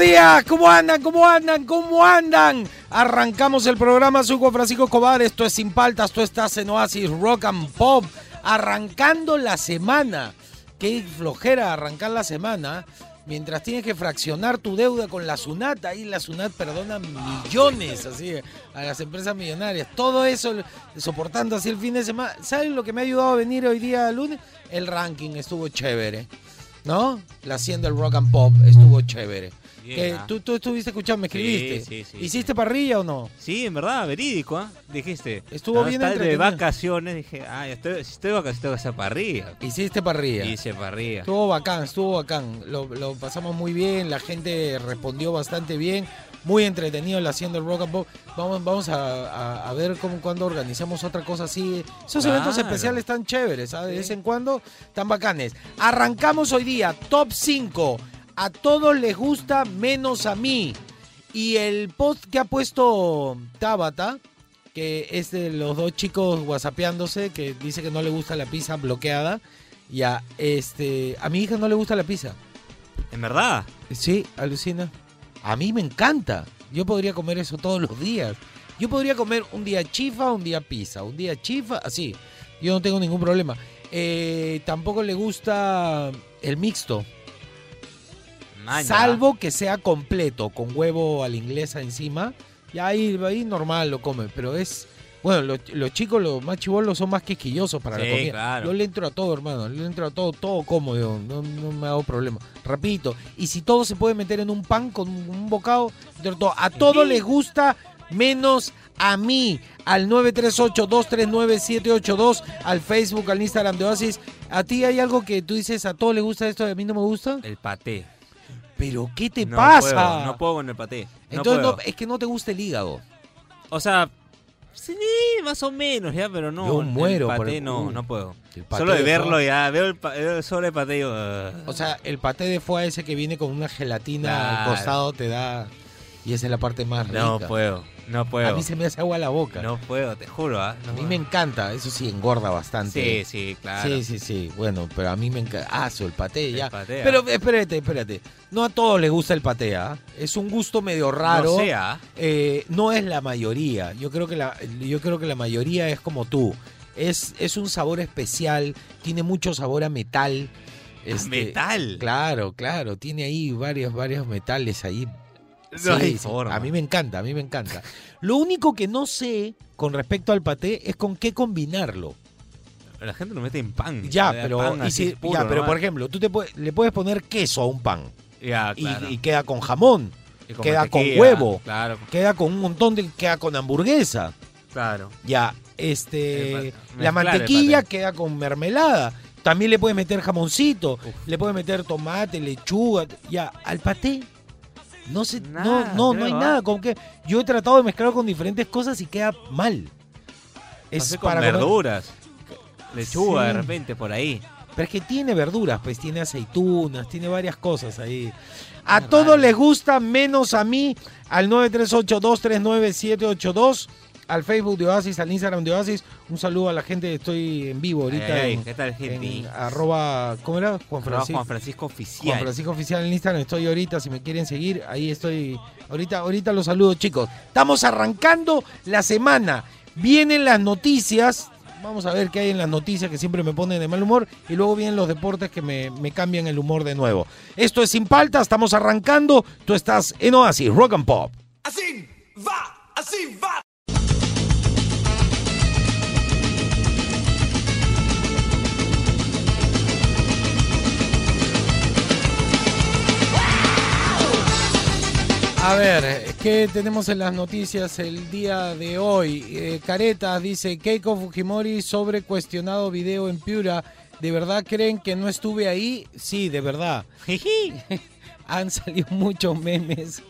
Días, ¿cómo andan? ¿Cómo andan? ¿Cómo andan? Arrancamos el programa, soy Francisco Escobar, esto es Sin Paltas, tú estás en Oasis Rock and Pop, arrancando la semana. Qué flojera arrancar la semana, mientras tienes que fraccionar tu deuda con la SUNAT, ahí la SUNAT perdona millones así a las empresas millonarias. Todo eso soportando así el fin de semana. ¿Saben lo que me ha ayudado a venir hoy día lunes? El ranking estuvo chévere. ¿No? La hacienda del rock and pop estuvo chévere. Que ah. tú, tú estuviste escuchando, me escribiste. Sí, sí, sí, ¿Hiciste parrilla o no? Sí, en verdad, verídico, ¿ah? Dijiste. Estuvo bien estar de vacaciones, dije, ah, estoy, si estoy de vacaciones, tengo que hacer parrilla. Hiciste parrilla. Hice parrilla. Estuvo bacán, estuvo bacán. Lo, lo pasamos muy bien, la gente respondió bastante bien. Muy entretenido la haciendo el rock and pop. Vamos, vamos a, a- a ver cómo cuando organizamos otra cosa así. Esos Claro. eventos especiales tan chéveres, ¿sabes? De vez en cuando tan bacanes. Arrancamos hoy día, top 5. A todos les gusta menos a mí. Y el post que ha puesto Tabata, que es de los dos chicos whatsappeándose, que dice que no le gusta la pizza bloqueada. Ya, este, a mi hija no le gusta la pizza. En verdad. Sí, alucina. A mí me encanta. Yo podría comer eso todos los días. Yo podría comer un día chifa, un día pizza, un día chifa, así. Yo no tengo ningún problema. Eh, tampoco le gusta el mixto, Maña. salvo que sea completo, con huevo a la inglesa encima. Y ahí, ahí normal lo come, pero es... Bueno, los, los chicos, los más chivolos son más quisquillosos para la comida. claro. Yo le entro a todo, hermano. Le entro a todo, todo como yo. No, no me hago problema. Repito, y si todo se puede meter en un pan con un, un bocado, todo. a todos les gusta menos a mí. Al 938-239-782, al Facebook, al Instagram de Oasis. ¿A ti hay algo que tú dices, a todos les gusta esto y a mí no me gusta? El paté. ¿Pero qué te no pasa? Puedo, no puedo con el paté. No Entonces puedo. no- es que no te gusta el hígado. O sea, sí, más o menos ya, pero no. Yo muero El por paté el- no, no puedo. el paté Solo de de verlo ya, veo el, pa- veo el paté y yo... ah. O sea, el paté de foie ese que viene con una gelatina al Claro. costado te da... Y esa es la parte más rica. no puedo, no puedo. A mí se me hace agua la boca. No puedo, te juro, ¿ah? No a mí puedo. me encanta, eso sí, engorda bastante. Sí, sí, claro. Sí, sí, sí. Bueno, pero a mí me encanta. Ah, su, el paté, El ya. paté, ah. Pero espérate, espérate. No a todos les gusta el paté, ¿ah? Es un gusto medio raro. No sé, ¿ah? Eh, no es la mayoría. Yo creo que la, yo creo que la mayoría es como tú. Es, es un sabor especial, tiene mucho sabor a metal. Este, metal. Claro, claro, tiene ahí varios, varios metales ahí. No Sí, forma. A mí me encanta, a mí me encanta. Lo único que no sé con respecto al paté es con qué combinarlo. La gente lo mete en pan. Ya, pero, pan y así si- puro ya, pero por ejemplo, tú te le puedes poner queso a un pan Ya, y- claro. y, queda con jamón, con queda con huevo. Claro, queda con un montón de, queda con hamburguesa. claro. Ya, este, pa- la mantequilla queda con mermelada. También le puedes meter jamoncito, Uf. le puedes meter tomate, lechuga, ya, al paté. No sé, Nada, no, no, no hay nada, como que yo he tratado de mezclarlo con diferentes cosas y queda mal. Es Pasé con para comer- verduras. Lechuga de repente por ahí. Pero es que tiene verduras, pues tiene aceitunas, tiene varias cosas ahí. A todos raro. les gusta, menos a mí, al 938-239-782, al Facebook de Oasis, al Instagram de Oasis. Un saludo a la gente, estoy en vivo ahorita Ay, ay, en, ¿Qué tal, en gente? arroba, ¿cómo era? Juan Francisco. Juan Francisco Oficial. Juan Francisco Oficial en Instagram, estoy ahorita, si me quieren seguir, ahí estoy, ahorita, ahorita los saludo chicos. Estamos arrancando la semana, vienen las noticias, vamos a ver qué hay en las noticias que siempre me ponen de mal humor, y luego vienen los deportes que me, me cambian el humor de nuevo. Esto es Sin Palta, estamos arrancando, tú estás en Oasis, Rock and Pop. Así va, así va. A ver, ¿Qué tenemos en las noticias el día de hoy? Eh, Caretas dice Keiko Fujimori sobre cuestionado video en Piura. ¿De verdad creen que no estuve ahí? Sí, de verdad. Han salido muchos memes.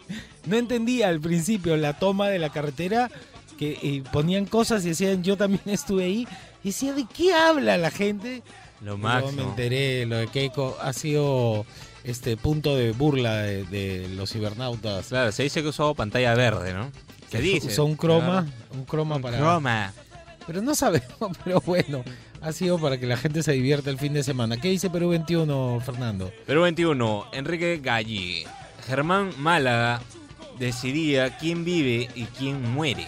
No entendía al principio la toma de la carretera que eh, ponían cosas y decían yo también estuve ahí. Y decía, ¿de qué habla la gente? Lo Yo me máximo. enteré, lo de Keiko ha sido este punto de burla de, de los cibernautas. Claro, se dice que usó pantalla verde, ¿no? Se dice. Usó un croma, un croma Un para... croma. Pero no sabemos, pero bueno, ha sido para que la gente se divierta el fin de semana. ¿Qué dice Perú 21, Fernando? Perú 21, Enrique Galli. Germán Málaga decidía quién vive y quién muere.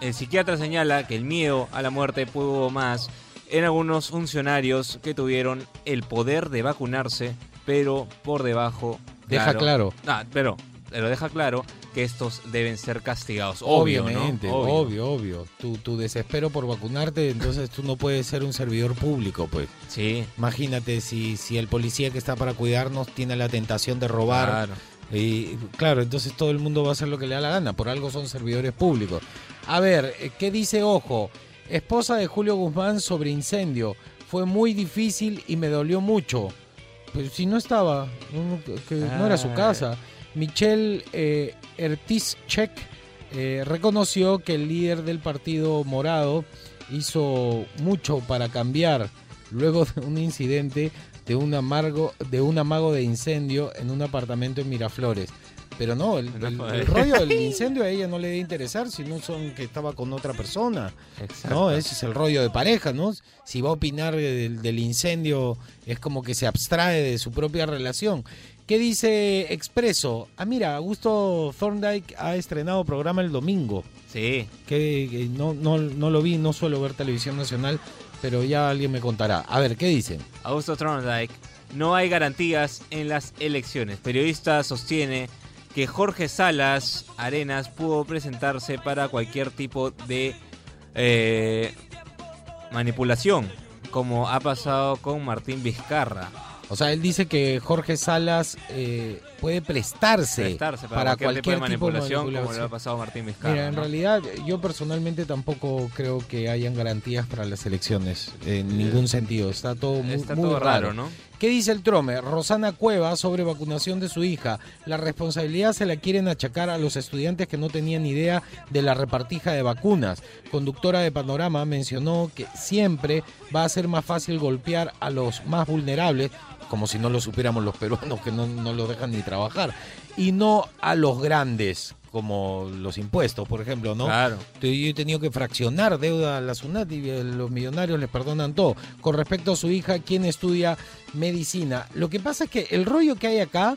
El psiquiatra señala que el miedo a la muerte pudo más en algunos funcionarios que tuvieron el poder de vacunarse, pero por debajo. Deja claro. Ah, pero, pero deja claro que estos deben ser castigados. Obvio, ¿no? Obviamente, obvio, obvio. Tu, tu desespero por vacunarte, entonces tú no puedes ser un servidor público, pues. Sí, Imagínate si, si el policía que está para cuidarnos tiene la tentación de robar. claro. Y claro, entonces todo el mundo va a hacer lo que le da la gana, por algo son servidores públicos. A ver, eh, ¿qué dice Ojo? Esposa de Julio Guzmán sobre incendio. Fue muy difícil y me dolió mucho. Pero si no estaba, no, que- que no era su Ah. casa. Michelle eh, Ertischek eh, reconoció que el líder del partido morado hizo mucho para cambiar luego de un incidente de un amargo de un amago de incendio en un apartamento en Miraflores. Pero no, el, No el- el rollo del incendio a ella no le debe interesar, sino son que estaba con otra persona. Exacto. No, ese es el rollo de pareja, ¿no? Si va a opinar del, del incendio, es como que se abstrae de su propia relación. ¿Qué dice Expreso? Ah, mira, Augusto Thorndike ha estrenado programa el domingo. Sí, Que, que no, no, no lo vi, no suelo ver televisión nacional, pero ya alguien me contará. A ver, ¿qué dicen? Augusto Thorndike, no hay garantías en las elecciones. Periodista sostiene que Jorge Salas Arenas pudo presentarse para cualquier tipo de eh, manipulación, como ha pasado con Martín Vizcarra. O sea, él dice que Jorge Salas eh, puede prestarse, Prestarse para, cualquier, tipo de manipulación, como le manipulación. ha pasado Martín Vizcarra. Mira, en ¿no? realidad yo personalmente tampoco creo que hayan garantías para las elecciones, en ningún sentido. Está todo muy, Está muy todo raro, ¿no? ¿Qué dice el Trome? Rosana Cueva sobre vacunación de su hija. La responsabilidad se la quieren achacar a los estudiantes que no tenían idea de la repartija de vacunas. Conductora de Panorama mencionó que siempre va a ser más fácil golpear a los más vulnerables, como si no lo supiéramos los peruanos que no, no los dejan ni trabajar, y no a los grandes, como los impuestos, por ejemplo, ¿no? Claro. Yo he tenido que fraccionar deuda a la SUNAT y eh, los millonarios les perdonan todo. Con respecto a su hija, quien estudia medicina. Lo que pasa es que el rollo que hay acá,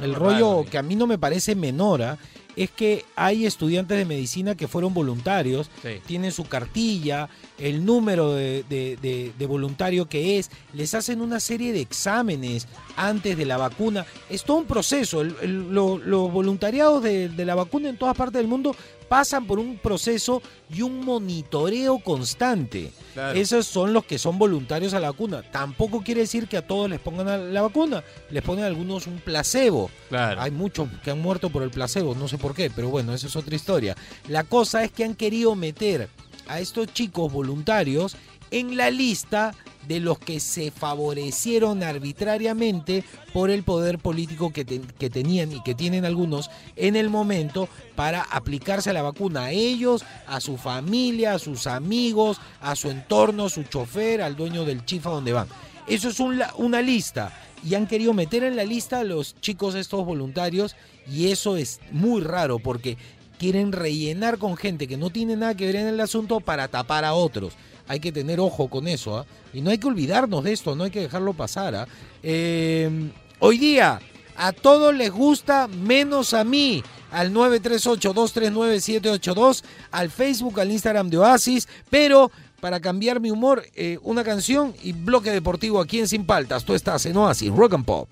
el Ah, rollo raro, que a mí no me parece menor, ¿ah? es que hay estudiantes de medicina que fueron voluntarios, Sí. tienen su cartilla, el número de, de- de- de voluntario que es, les hacen una serie de exámenes antes de la vacuna. Es todo un proceso. El- el- lo- los voluntariados de, de la vacuna en todas partes del mundo pasan por un proceso y un monitoreo constante. Claro. Esos son los que son voluntarios a la vacuna. Tampoco quiere decir que a todos les pongan la vacuna. Les ponen a algunos un placebo. Claro. Hay muchos que han muerto por el placebo, no sé por qué, pero bueno, esa es otra historia. La cosa es que han querido meter a estos chicos voluntarios en la lista de los que se favorecieron arbitrariamente por el poder político que, que tenían y que tienen algunos en el momento para aplicarse la vacuna a ellos, a su familia, a sus amigos, a su entorno, su chofer, al dueño del chifa donde van. Eso es una lista y han querido meter en la lista a los chicos estos voluntarios y eso es muy raro porque quieren rellenar con gente que no tiene nada que ver en el asunto para tapar a otros. Hay que tener ojo con eso, ¿ah? Y no hay que olvidarnos de esto, no hay que dejarlo pasar, ¿ah? Eh, hoy día, a todos les gusta, menos a mí. Al 938-239-782, al Facebook, al Instagram de Oasis, pero para cambiar mi humor, eh, una canción y bloque deportivo aquí en Sin Paltas. Tú estás en Oasis, Rock and Pop.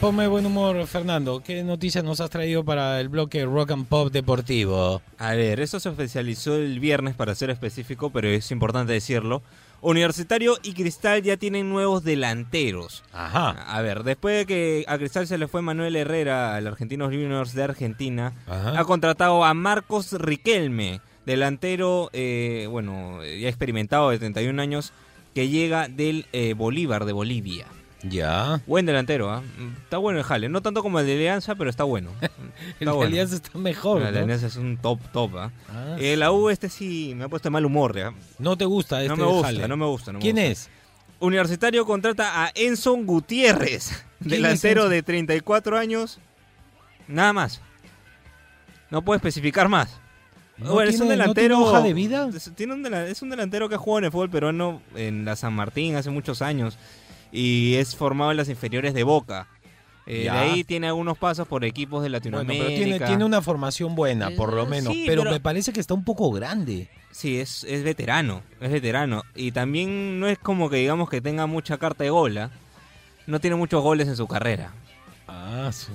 Ponme buen humor, Fernando. ¿Qué noticias nos has traído para el bloque Rock and Pop Deportivo? A ver, eso se oficializó el viernes para ser específico, pero es importante decirlo. Universitario y Cristal ya tienen nuevos delanteros. Ajá. A ver, después de que a Cristal se le fue Manuel Herrera al Argentinos Juniors de Argentina, Ajá. ha contratado a Marcos Riquelme, delantero, eh, bueno, ya experimentado de 31 años, que llega del eh, Bolívar de Bolivia. Ya. Buen delantero, ¿ah? Está bueno el jale. No tanto como el de Alianza, pero está bueno. El Está bueno. Alianza está mejor. El de ¿no? Alianza es un top, top, ¿ah? Ah, Eh, la U este sí me ha puesto de mal humor. No te gusta este no me gusta, no me gusta. no me ¿Quién gusta. es? Universitario contrata a Enzo Gutiérrez, ¿Quién delantero de 34 años. Nada más. No puede especificar más. ¿No Bueno, es un tiene- no delantero. tiene hoja de vida? Es, tiene un dela- es un delantero que ha jugado en el fútbol peruano en la San Martín hace muchos años. Y es formado en las inferiores de Boca. Eh, de ahí tiene algunos pasos por equipos de Bueno, Latinoamérica. pero tiene, tiene una formación buena, por lo Eh, menos. sí, pero, pero- me parece que está un poco grande. Sí, es, es veterano, es veterano. Y también no es como que digamos que tenga mucha carta de gola. No tiene muchos goles en su carrera. Ah, sí.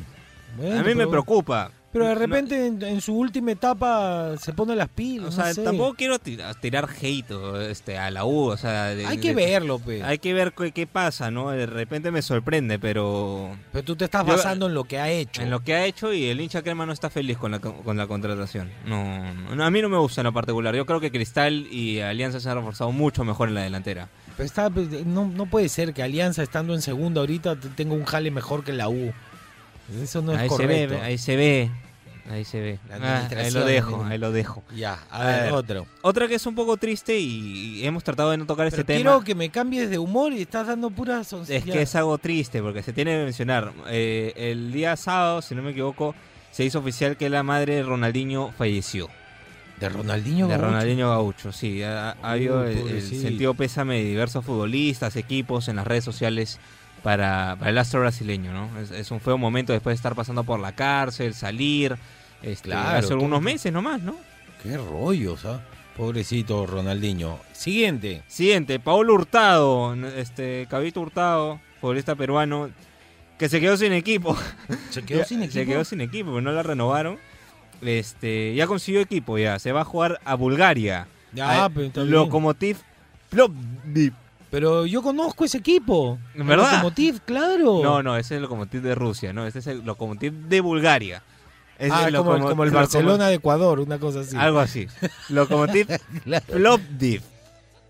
a mí me preocupa. Pero de No- repente en, en su última etapa se pone las o pilas. sea, no sé. tampoco quiero ti- tirar hate o, este, a la U. O sea, de- Hay que de- verlo, pe. Hay que ver qué, qué pasa, ¿no? De repente me sorprende, pero Pero tú te estás Yo- basando en lo que ha hecho. en lo que ha hecho y el hincha crema no está feliz con la, co- con la contratación. No, no, a mí no me gusta en lo particular. Yo creo que Cristal y Alianza se han reforzado mucho mejor en la delantera. Pero está- no, no puede ser que Alianza estando en segunda ahorita te- tenga un jale mejor que la U. Eso no es ahí correcto. se ve, ahí se ve. Ahí se ve. La Ah, ahí lo dejo, ahí lo dejo. Ya, a, A ver, ver. otro. Otra que es un poco triste y y hemos tratado de no tocar Pero este tema. quiero que me cambies de humor y estás dando puras... Es que es algo triste porque se tiene que mencionar. Eh, el día sábado, si no me equivoco, se hizo oficial que la madre de Ronaldinho falleció. De Ronaldinho De Gaucho. Ronaldinho Gaucho, sí. Ha, ha habido Uy, el- sentido pésame de diversos futbolistas, equipos en las redes sociales para, para el astro brasileño, ¿no? Es, es un feo momento después de estar pasando por la cárcel, salir. Este, Claro, hace algunos meses nomás, ¿no? Qué rollos, ¿ah? Pobrecito Ronaldinho. Siguiente. Siguiente, Paulo Hurtado, este Cabito Hurtado, futbolista peruano, que se quedó sin equipo. Se quedó sin equipo. Se quedó sin equipo, no la renovaron. Este, ya consiguió equipo ya, se va a jugar a Bulgaria. Ya, A- pero está bien. Lokomotiv Plovdiv. Pero yo conozco ese equipo. ¿En verdad? El Lokomotiv, claro. No, no, ese es el Lokomotiv de Rusia, no, ese es el Lokomotiv de Bulgaria. Es Ah, como, el- como Barcelona de Ecuador, una cosa así. Algo así. Lokomotiv Claro. Plovdiv.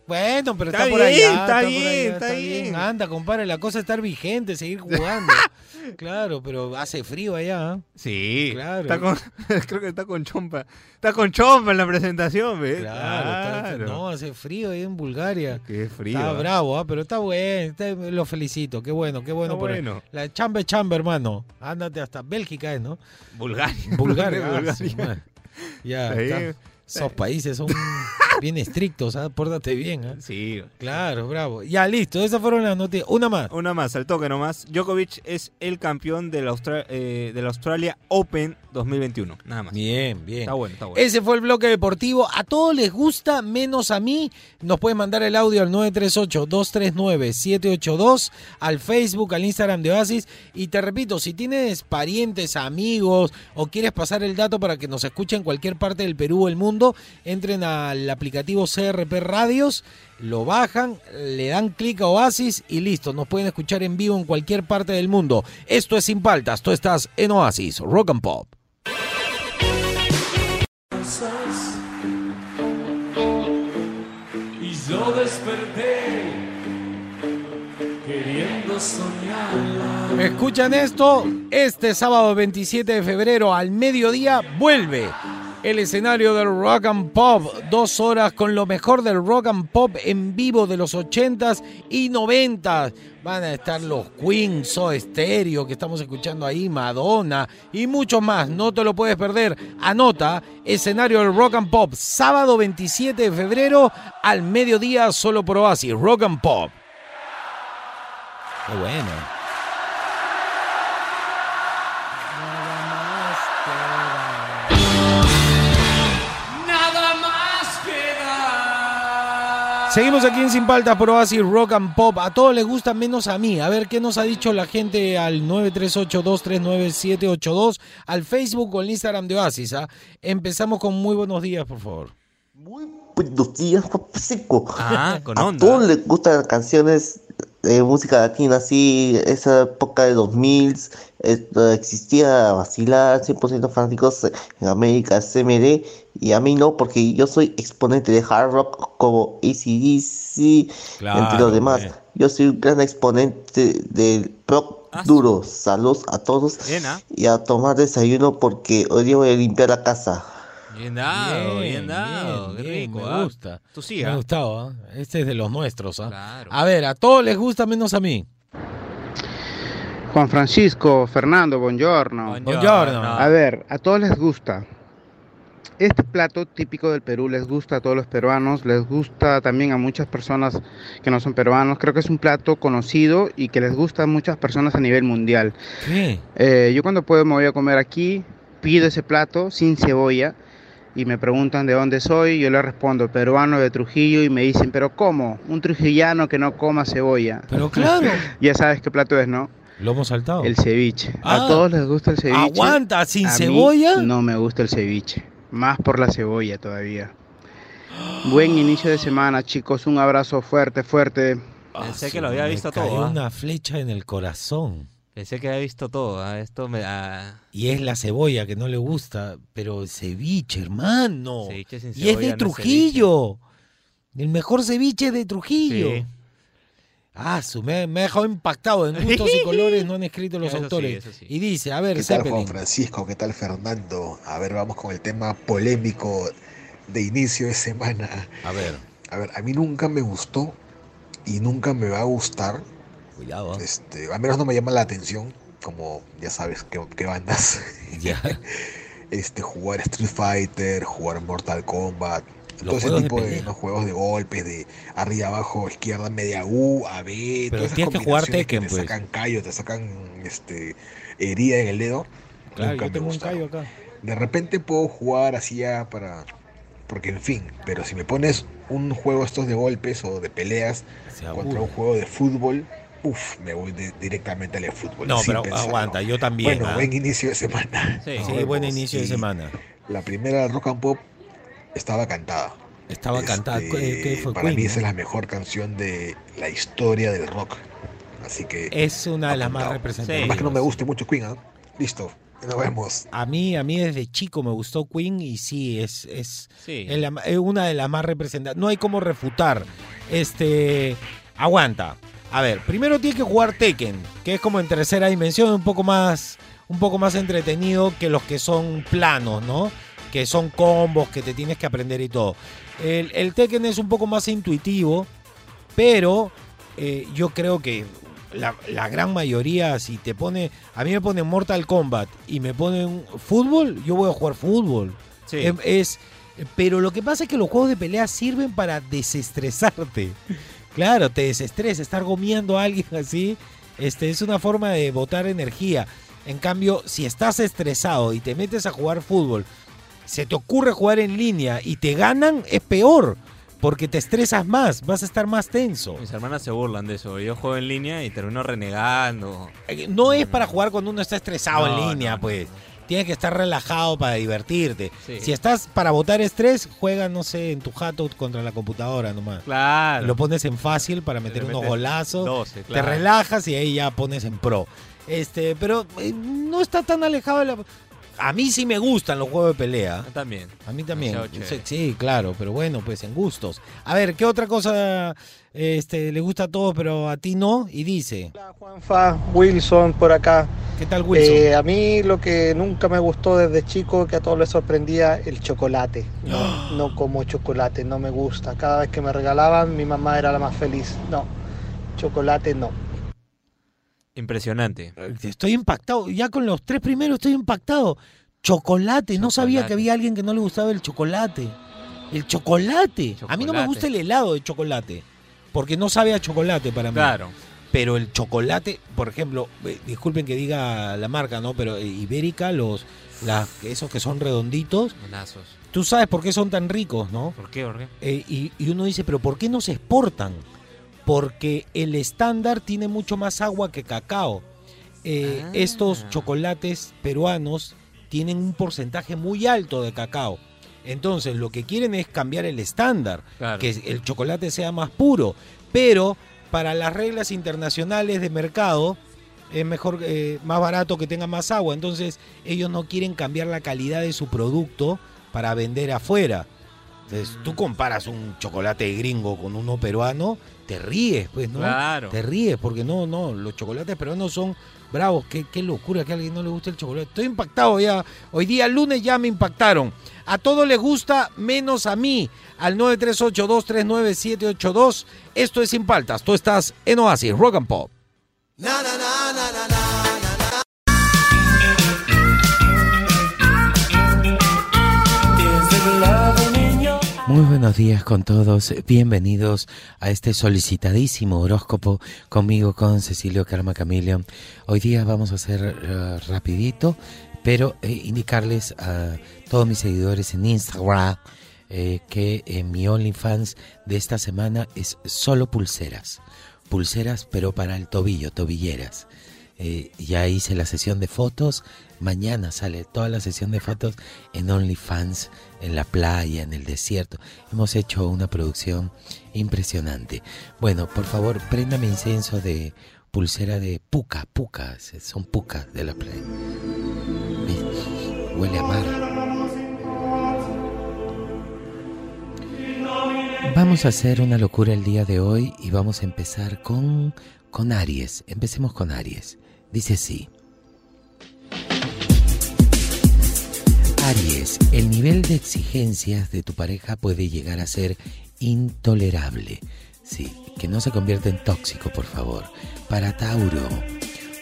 Bueno, pero Está está, por allá. está por bien, allá, está bien. Anda, compadre, la cosa es estar vigente, seguir jugando. claro, pero hace frío allá. ¿ah? Sí, Claro. Está con, creo que está con Chompa. Está con Chompa en la presentación, ¿ves? Claro, está- Claro. no, hace frío ahí en Bulgaria. Qué frío. Está ¿ah? bravo, ¿ah? pero está bueno, está- lo felicito, qué bueno, qué bueno. Está por bueno. La chamba es chamba, hermano. Ándate hasta Bélgica, ¿eh, ¿no? Bulgaria. Bulgaria. ah, Bulgaria. ya, Ahí. está. esos países son bien estrictos, ¿ah? pórtate bien. ¿ah? Sí. Claro, bravo. Ya, listo, esas fueron las noticias. Una más. Una más, al toque nomás. Djokovic es el campeón del Austra- eh, Australia Open 2021. Nada más. Bien, bien. Está bueno, está bueno. Ese fue el bloque deportivo. A todos les gusta, menos a mí. Nos pueden mandar el audio al 938-239-782, al Facebook, al Instagram de Oasis. Y te repito, si tienes parientes, amigos o quieres pasar el dato para que nos escuchen en cualquier parte del Perú o el mundo, entren al aplicativo CRP Radios, lo bajan, le dan clic a Oasis y listo. Nos pueden escuchar en vivo en cualquier parte del mundo. Esto es Sin Paltas, tú estás en Oasis, Rock and Pop. Y yo desperté queriendo soñar. ¿Escuchan esto? Este sábado 27 de febrero al mediodía vuelve el escenario del Rock and Pop. Dos horas con lo mejor del Rock and Pop en vivo de los 80s y 90s. Van a estar los Queen, Soda Stereo que estamos escuchando ahí, Madonna y mucho más. No te lo puedes perder. Anota, escenario del Rock and Pop, sábado 27 de febrero al mediodía solo por Oasis. Rock and Pop. Qué bueno. Seguimos aquí en Sin Paltas por Oasis Rock and Pop. A todos les gusta menos a mí. A ver qué nos ha dicho la gente al 938-239-782, al Facebook o al Instagram de Oasis. ¿ah? Empezamos con muy buenos días, por favor. Muy buenos días, Papacico. Ah, con A onda. todos les gustan las canciones de música latina, así, esa época de 2000, esto, existía vacilar, 100% fanáticos en América, CMD, y a mí no, porque yo soy exponente de hard rock como ACDC, Claro, entre los demás. eh. Yo soy un gran exponente del rock Ah, duro. Saludos a todos Bien, ¿ah? y a tomar desayuno porque hoy día voy a limpiar la casa. Bien dado, bien, dado. bien, Qué bien, rico, me ¿ah? gusta. Tú sí, Me ha ¿ah? gustado, ¿ah? Este es de los nuestros, ¿ah? Claro. A ver, a todos les gusta menos a mí. Juan Francisco, Fernando, buongiorno. Buongiorno. A ver, a todos les gusta. Este plato típico del Perú les gusta a todos los peruanos, les gusta también a muchas personas que no son peruanos. Creo que es un plato conocido y que les gusta a muchas personas a nivel mundial. ¿Qué? Eh, yo cuando puedo me voy a comer aquí, pido ese plato sin cebolla y me preguntan de dónde soy, yo les respondo peruano de Trujillo y me dicen, pero ¿cómo? Un trujillano que no coma cebolla. Pero claro, Ya sabes qué plato es, ¿no? lo hemos saltado. El ceviche. Ah. a todos les gusta el ceviche. Aguanta, sin A mí cebolla. no me gusta el ceviche. Más por la cebolla todavía. Buen inicio de semana, chicos. Un abrazo fuerte, fuerte. Pensé Ah, que lo había me visto cayó todo, ¿ah? una flecha en el corazón. Pensé que había visto todo. ¿ah? Esto me da. Y es la cebolla que no le gusta, pero el ceviche, hermano. Ceviche sin y es cebolla de no Trujillo. el mejor ceviche de Trujillo. Sí. Ah, su, me, me ha dejado impactado. En gustos y colores no han escrito los Eso autores. sí. Y dice, a ver, ¿Qué tal Juan. Francisco? ¿Qué tal Fernando? A ver, vamos con el tema polémico de inicio de semana. A ver, A ver, a mí nunca me gustó y nunca me va a gustar. Cuidado. ¿ah? Este, al menos no me llama la atención, como ya sabes qué, qué bandas. Ya. Este, jugar Street Fighter, jugar Mortal Kombat. Los todo ese de tipo de. ¿no? juegos de golpes, de arriba, abajo, izquierda, media U, A, B. Pero todas esas tienes que jugar Tekken, te pues. sacan callo, te sacan este, herida en el dedo. Claro, nunca yo me tengo un callo acá. De repente puedo jugar así ya para. Porque en fin, pero si me pones un juego estos de golpes o de peleas contra un juego de fútbol, uff, me voy de- directamente al fútbol. No, pero aguanta, yo también. Bueno, ¿ah? buen inicio de semana. Sí. Buen inicio de semana. La primera rock and pop estaba cantada. Estaba Este, cantada. ¿Qué, qué fue para Queen, mí esa es la mejor canción de la historia del rock. Así que. Es una de las más representativas. Sí. Más que no me guste mucho Queen, ¿ah? Listo. Nos vemos. A mí, a mí desde chico me gustó Queen y sí, es, es, Sí. es la- es una de las más representativas. No hay como refutar. Este, aguanta. A ver, primero tienes que jugar Tekken, que es como en tercera dimensión, un poco más, un poco más entretenido que los que son planos, ¿no? Que son combos que te tienes que aprender y todo. El, el Tekken es un poco más intuitivo, pero eh, yo creo que la, la gran mayoría, si te pone, a mí me ponen Mortal Kombat y me ponen fútbol, yo voy a jugar fútbol. Sí. Es, pero lo que pasa es que los juegos de pelea sirven para desestresarte. Claro, te desestresa, estar gomeando a alguien así, este, es una forma de botar energía. En cambio, si estás estresado y te metes a jugar fútbol, se te ocurre jugar en línea y te ganan, es peor, porque te estresas más, vas a estar más tenso. Mis hermanas se burlan de eso. Yo juego en línea y termino renegando. Eh, No es para jugar cuando uno está estresado No, en línea, no, no. Tienes que estar relajado para divertirte. Sí. Si estás para botar estrés, juega, no sé, en tu jato contra la computadora nomás. Claro. Lo pones en fácil para meter unos golazos. 12, Te claro. relajas y ahí ya pones en pro. Este, pero eh, no está tan alejado de la. A mí sí me gustan los juegos de pelea. También. A mí también. Sí, claro, pero bueno, pues en gustos. A ver, ¿qué otra cosa este, le gusta a todos, pero a ti no? Y dice, Hola Juanfa, Wilson por acá. ¿qué tal Wilson? Eh, a mí lo que nunca me gustó desde chico, que a todos les sorprendía, el chocolate. No, no como chocolate, no me gusta. Cada vez que me regalaban, mi mamá era la más feliz. No, chocolate no. Impresionante. Estoy impactado. Ya con los tres primeros estoy impactado. Chocolate. No sabía Chocolate. que había alguien que no le gustaba el chocolate. El chocolate. A mí no me Chocolate. gusta el helado de chocolate. Porque no sabe a chocolate para mí. Claro. Pero el chocolate, por ejemplo, eh, disculpen que diga la marca, ¿no? Pero eh, Ibérica, los, las, esos que son redonditos, tú sabes por qué son tan ricos, ¿no? ¿Por qué? ¿Por qué? Eh, y, y uno dice, pero ¿por qué no se exportan? Porque el estándar tiene mucho más agua que cacao. Eh, Ah. Estos chocolates peruanos tienen un porcentaje muy alto de cacao. Entonces, lo que quieren es cambiar el estándar, Claro. que el chocolate sea más puro. Pero para las reglas internacionales de mercado, es mejor, eh, más barato que tenga más agua. Entonces, ellos no quieren cambiar la calidad de su producto para vender afuera. Entonces, tú comparas un chocolate gringo con uno peruano, te ríes, pues, ¿no? Claro. Te ríes, porque no, no, los chocolates peruanos son bravos. Qué, qué locura que a alguien no le guste el chocolate. Estoy impactado ya. Hoy día, lunes, ya me impactaron. A todos les gusta, menos a mí. Al 938-239-782. Esto es Sin Paltas. Tú estás en Oasis, Rock and Pop. Muy buenos días con todos, bienvenidos a este solicitadísimo horóscopo conmigo con Cecilio Karma Camilion. Hoy día vamos a hacer eh, rapidito, pero eh, indicarles a todos mis seguidores en Instagram eh, que en mi OnlyFans de esta semana es solo pulseras, pulseras pero para el tobillo, tobilleras. Ya hice la sesión de fotos. Mañana sale toda la sesión de fotos en OnlyFans, en la playa, en el desierto. Hemos hecho una producción impresionante. Bueno, por favor, préndame incienso de pulsera de puca, puca. Son pucas de la playa. Huele a mar. Vamos a hacer una locura el día de hoy y vamos a empezar con, con Aries. Empecemos con Aries. Dice así. El nivel de exigencias de tu pareja puede llegar a ser intolerable. Sí, que no se convierta en tóxico, por favor. Para Tauro,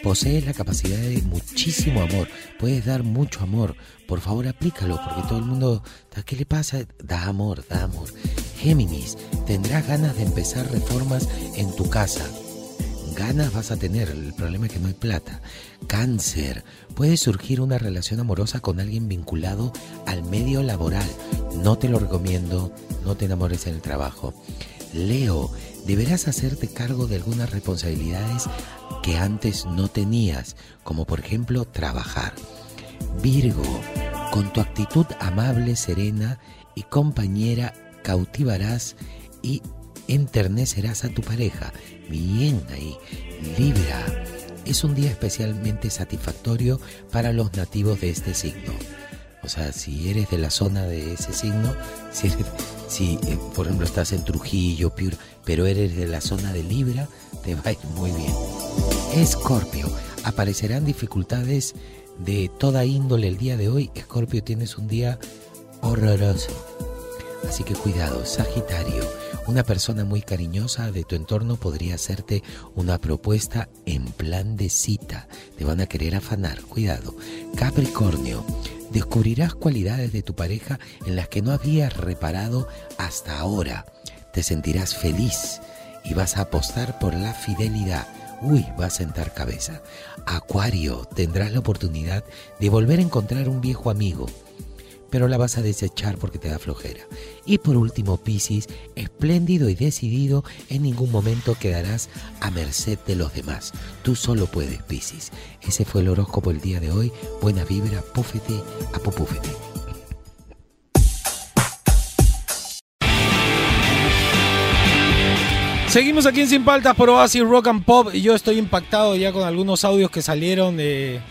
posees la capacidad de muchísimo amor. Puedes dar mucho amor. Por favor, aplícalo, porque todo el mundo, ¿qué le pasa? Da amor, da amor. Géminis, tendrás ganas de empezar reformas en tu casa. Ganas vas a tener, el problema es que no hay plata. Cáncer, puede surgir una relación amorosa con alguien vinculado al medio laboral. No te lo recomiendo, no te enamores en el trabajo. Leo, deberás hacerte cargo de algunas responsabilidades que antes no tenías, como por ejemplo trabajar. Virgo, con tu actitud amable, serena y compañera, cautivarás y enternecerás a tu pareja. Bien ahí. Libra, es un día especialmente satisfactorio para los nativos de este signo. O sea, si eres de la zona de ese signo, si, si eh, por ejemplo estás en Trujillo, pero eres de la zona de Libra, te va a ir muy bien. Escorpio, aparecerán dificultades de toda índole el día de hoy. Escorpio, tienes un día horroroso. Así que cuidado, Sagitario. Una persona muy cariñosa de tu entorno podría hacerte una propuesta en plan de cita. Te van a querer afanar, cuidado. Capricornio. Descubrirás cualidades de tu pareja en las que no habías reparado hasta ahora. Te sentirás feliz y vas a apostar por la fidelidad. Uy, va a sentar cabeza. Acuario, tendrás la oportunidad de volver a encontrar un viejo amigo pero la vas a desechar porque te da flojera. Y por último, Piscis, espléndido y decidido, en ningún momento quedarás a merced de los demás. Tú solo puedes, Piscis. Ese fue el horóscopo el día de hoy. Buena vibra, púfete, apopúfete. Seguimos aquí en Sin Paltas por Oasis Rock and Pop y yo estoy impactado ya con algunos audios que salieron de,